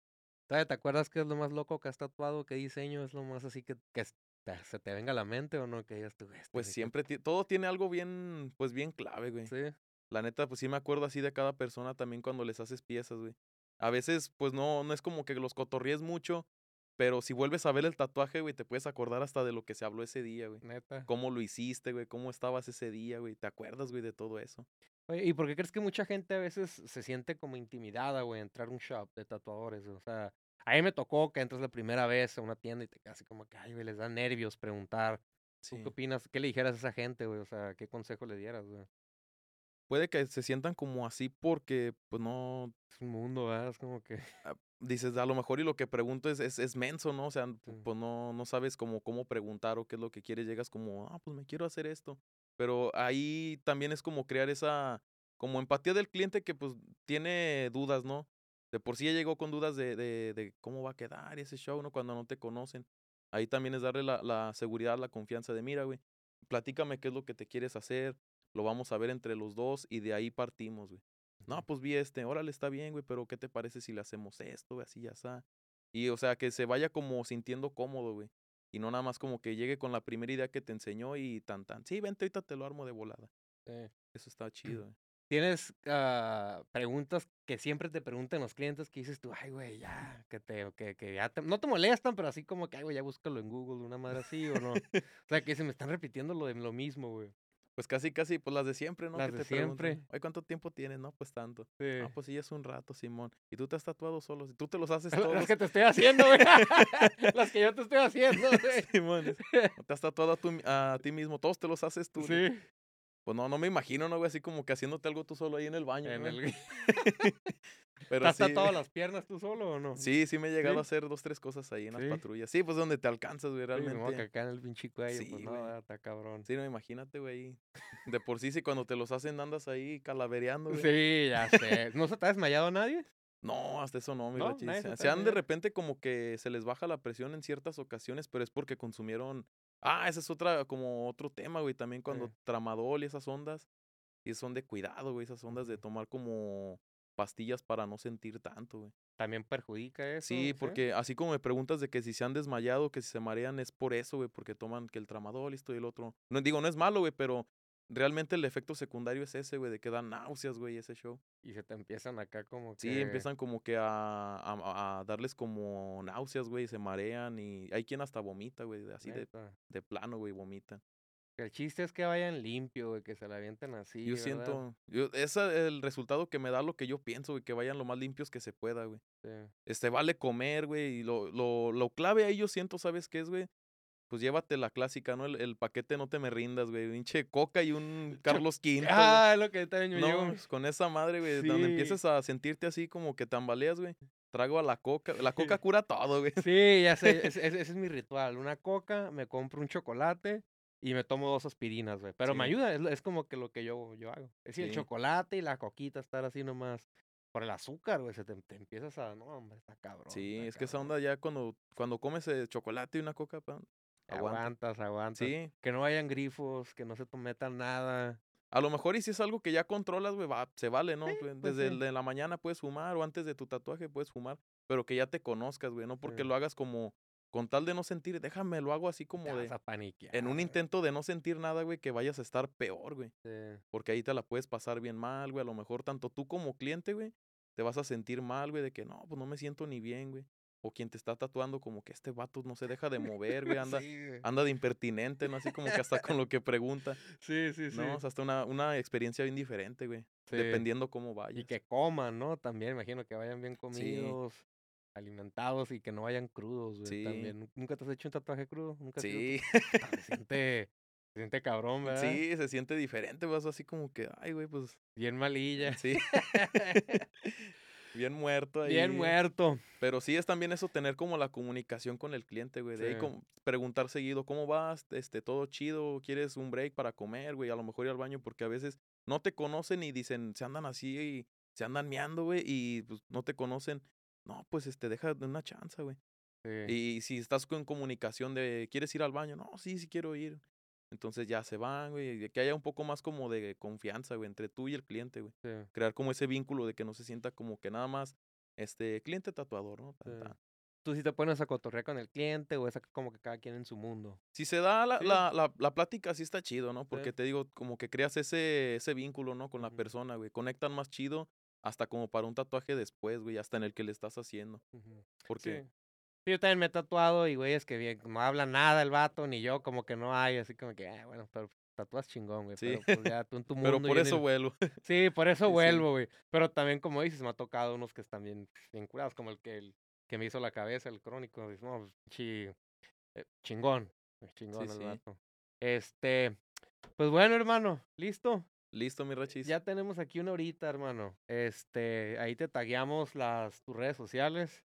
¿Todavía ¿Te acuerdas qué es lo más loco que has tatuado? ¿Qué diseño es lo más así que, que te- se te venga a la mente o no? Que digas tú, "Este, Pues ¿qué siempre, todo tiene algo bien, pues bien clave, güey. Sí. La neta, pues sí me acuerdo así de cada persona también cuando les haces piezas, güey. A veces, pues no, no es como que los cotorríes mucho, pero si vuelves a ver el tatuaje, güey, te puedes acordar hasta de lo que se habló ese día, güey. Neta. Cómo lo hiciste, güey, cómo estabas ese día, güey. ¿Te acuerdas, güey, de todo eso? Oye, ¿y por qué crees que mucha gente a veces se siente como intimidada, güey, entrar a un shop de tatuadores? O sea, a mí me tocó que entras la primera vez a una tienda y te quedas así como que, ay, güey, les da nervios preguntar. ¿Tú Sí. qué opinas? ¿Qué le dijeras a esa gente, güey? O sea, ¿qué consejo le dieras, güey? Puede que se sientan como así porque, pues no, Es un mundo, ¿verdad? Es como que... ah, dices, a lo mejor y lo que pregunto es, es, es menso, ¿no? O sea, Sí. pues no, no sabes cómo, cómo preguntar o qué es lo que quieres. Llegas como, ah, pues me quiero hacer esto. Pero ahí también es como crear esa, como empatía del cliente que pues tiene dudas, ¿no? De por sí ya llegó con dudas de, de, de cómo va a quedar ese show, ¿no? Cuando no te conocen. Ahí también es darle la, la seguridad, la confianza de, mira, güey, platícame qué es lo que te quieres hacer, lo vamos a ver entre los dos y de ahí partimos, güey. No, pues vi este, órale, está bien, güey, pero ¿qué te parece si le hacemos esto, güey, así ya está? Y, o sea, que se vaya como sintiendo cómodo, güey. Y no nada más como que llegue con la primera idea que te enseñó y tan tan. Sí, vente, ahorita te lo armo de volada. Sí. Eso está (clears throat) chido, güey. ¿Tienes ah, preguntas que siempre te preguntan los clientes que dices tú, ay, güey, ya, que te, que, que ya te, no te molestan, pero así como que, ay, güey, ya búscalo en Google, una madre así, o no? o sea, que se me están repitiendo lo de lo mismo, güey. Pues casi, casi, pues las de siempre, ¿no? Las que de te preguntan, siempre. ¿cuánto tiempo tienes? No, pues tanto. Sí. Ah, pues sí, es un rato, Simón. Y tú te has tatuado solo. Tú te los haces (laughs) Las todos. que te estoy haciendo, güey. (laughs) Las que yo te estoy haciendo, (laughs) güey. Simón, es- ¿no te has tatuado a, mi- a ti mismo. Todos te los haces tú. Sí. Pues no, no me imagino, ¿no, güey? Así como que haciéndote algo tú solo ahí en el baño. En el... (laughs) (laughs) Pero ¿Te has sí, tatuado las piernas tú solo o no? Sí, sí me he llegado ¿Sí? a hacer dos, tres cosas ahí en las ¿Sí? patrullas. Sí, pues donde te alcanzas, güey, Sí, ni modo que realmente. acá en el pinche cuello, Sí, pues no, está cabrón. Sí, no, imagínate, güey. De por sí, sí, cuando te los hacen andas ahí calavereando, güey. Sí, ya sé. ¿No se te ha desmayado nadie? No, hasta eso no, mi ¿No? Se, se han de repente como que se les baja la presión en ciertas ocasiones, pero es porque consumieron. Ah, ese es otra, como otro tema, güey. También cuando Sí. tramadol y esas ondas. Y son de cuidado, güey. Esas ondas de tomar como pastillas para no sentir tanto, güey. También perjudica eso. Sí, porque así como me preguntas de que si se han desmayado, que si se marean, es por eso, güey, porque toman que el tramadol, esto y el otro. No digo, no es malo, güey, pero realmente el efecto secundario es ese, güey, de que dan náuseas, güey, ese show. Y se te empiezan acá como que... Sí, empiezan como que a, a, a darles como náuseas, güey, se marean y hay quien hasta vomita, güey, así de, de plano, güey, vomitan. El chiste es que vayan limpio, güey, que se la avienten así, yo ¿verdad? siento, yo, ese es el resultado que me da lo que yo pienso, güey, que vayan lo más limpios que se pueda, güey. Sí. Este, vale comer, güey, y lo, lo, lo clave ahí yo siento, ¿sabes qué es, güey? Pues llévate la clásica, ¿no? El, el paquete no te me rindas, güey. Pinche coca y un (laughs) Carlos V. Ah, es lo que también yo No, pues, con esa madre, güey, donde Sí. empieces a sentirte así como que tambaleas, güey. Trago a la coca. La coca cura todo, güey. Sí, ya sé, (laughs) ese, es mi ritual. Una coca, me compro un chocolate y me tomo dos aspirinas, güey. Pero me ayuda, es, es como que lo que yo, yo hago. Es decir, el chocolate y la coquita estar así nomás. Por el azúcar, güey, se te, te empiezas a... No, hombre, está cabrón. Sí, está es que esa onda ya cuando, cuando comes eh, chocolate y una coca, pa, aguanta. Aguantas, aguantas. Sí, Que no hayan grifos, que no se te metan nada. a lo mejor y si es algo que ya controlas, güey, va, se vale, ¿no? Sí, Pues, Desde sí. el de la mañana puedes fumar o antes de tu tatuaje puedes fumar, pero que ya te conozcas, güey, no porque Sí. lo hagas como con tal de no sentir, déjame, lo hago así Te como vas de a paniquear. en un güey. intento de no sentir nada, güey, que vayas a estar peor, güey, Sí. porque ahí te la puedes pasar bien mal, güey, a lo mejor tanto tú como cliente, güey, te vas a sentir mal, güey, de que no, pues no me siento ni bien, güey. O quien te está tatuando como que este vato no se deja de mover, güey, (laughs) anda, Sí, güey. anda de impertinente, ¿no? Así como que hasta con lo que pregunta. sí, (laughs) sí, sí. No, o sea, hasta una, una experiencia bien diferente, güey. Sí. Dependiendo cómo vayas. Y que coman, ¿no? También imagino que vayan bien comidos, alimentados y que no vayan crudos, güey. Sí. También. ¿Nu- ¿Nunca te has hecho un tatuaje crudo? ¿Nunca Sí? Puta, Se (laughs) siente, se siente cabrón, ¿verdad? sí, se siente diferente, vas así como que, ay, güey, pues, Bien malilla. sí. Bien muerto ahí. Bien muerto. Pero sí es también eso, tener como la comunicación con el cliente, güey. De ahí como preguntar seguido, ¿cómo vas? Este, todo chido, ¿quieres un break para comer, güey? A lo mejor ir al baño, porque a veces no te conocen y dicen, se andan así y se andan meando, güey, y pues no te conocen. No, pues este, deja de una chance, güey. Sí. Y si estás con comunicación de, ¿quieres ir al baño? No, sí, sí quiero ir. Entonces ya se van, güey. y Que haya un poco más como de confianza, güey, entre tú y el cliente, güey. sí. Crear como ese vínculo de que no se sienta como que nada más, este, cliente tatuador, ¿no? Tan, Sí. tan. tú sí te pones a cotorrear con el cliente o es como que cada quien en su mundo. Si se da la, Sí. la, la, la plática, sí está chido, ¿no? Porque te digo, como que creas ese, ese vínculo, ¿no? Con la persona, güey. Conectan más chido hasta como para un tatuaje después, güey, hasta en el que le estás haciendo. Porque Sí. Sí, yo también me he tatuado y güey, es que bien, no habla nada el vato, ni yo, como que no hay, así como que, ah, bueno, pero tatúas chingón, güey. Sí. Pero pues ya tú en tu (laughs) mundo. Pero por eso el- vuelo. (laughs) Sí, por eso Sí, vuelvo, güey. Pero también, como dices, me ha tocado unos que están bien, bien curados, como el que, el que me hizo la cabeza, el crónico. No, pues, chi- eh, chingón. eh, Chingón el sí. vato. Este, pues bueno, hermano, listo. Listo, mi rachis. Ya tenemos aquí una horita, hermano. Este, ahí te tagueamos las tus redes sociales.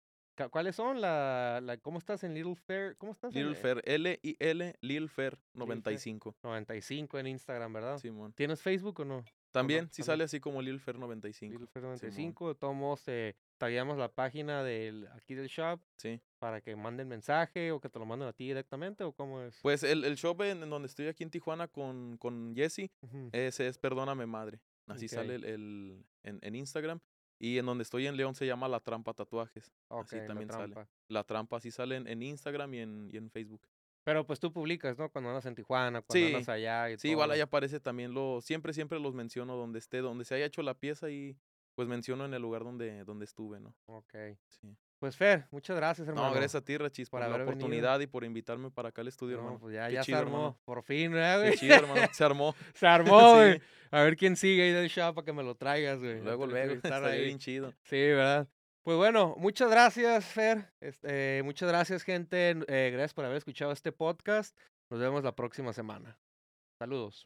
¿Cuáles son? La, la, ¿Cómo estás en Little Fair? ¿Cómo estás? en, Lil eh, Fer, L-I-L, Lil Fer 95. 95 en Instagram, ¿verdad? Simón. ¿Tienes Facebook o no? También, sí también. sale así como Lil Fer 95. Little Fair 95. De todos modos, eh, tagueamos la página del, aquí del shop Sí. para que manden mensaje o que te lo manden a ti directamente o cómo es. Pues el, el shop en, en donde estoy aquí en Tijuana con, con Jesse, ese es Perdóname Madre. Así sale el, el- en, en Instagram. Y en donde estoy en León se llama La Trampa Tatuajes. ok, así la también sale. trampa. La Trampa así sale en, en Instagram y en, y en Facebook. Pero pues tú publicas, ¿no? Cuando andas en Tijuana, cuando Sí, andas allá y Sí, igual ahí aparece también lo, siempre, siempre los menciono donde esté, donde se haya hecho la pieza y pues menciono en el lugar donde, donde estuve, ¿no? Ok. Sí. Pues Fer, muchas gracias, hermano. No, gracias a ti, Rachis, por, por la venido. oportunidad y por invitarme para acá al estudio, No, hermano. pues ya, Qué ya chido, se armó, hermano. por fin, ¿verdad, Qué güey? chido, hermano. (laughs) Se armó. Se armó, (laughs) güey. Sí. A ver quién sigue ahí del shop para que me lo traigas, güey. Luego, luego. (laughs) estar ahí. bien chido. Sí, ¿verdad? Pues bueno, muchas gracias, Fer. Este, muchas gracias, gente. Eh, gracias por haber escuchado este podcast. Nos vemos la próxima semana. Saludos.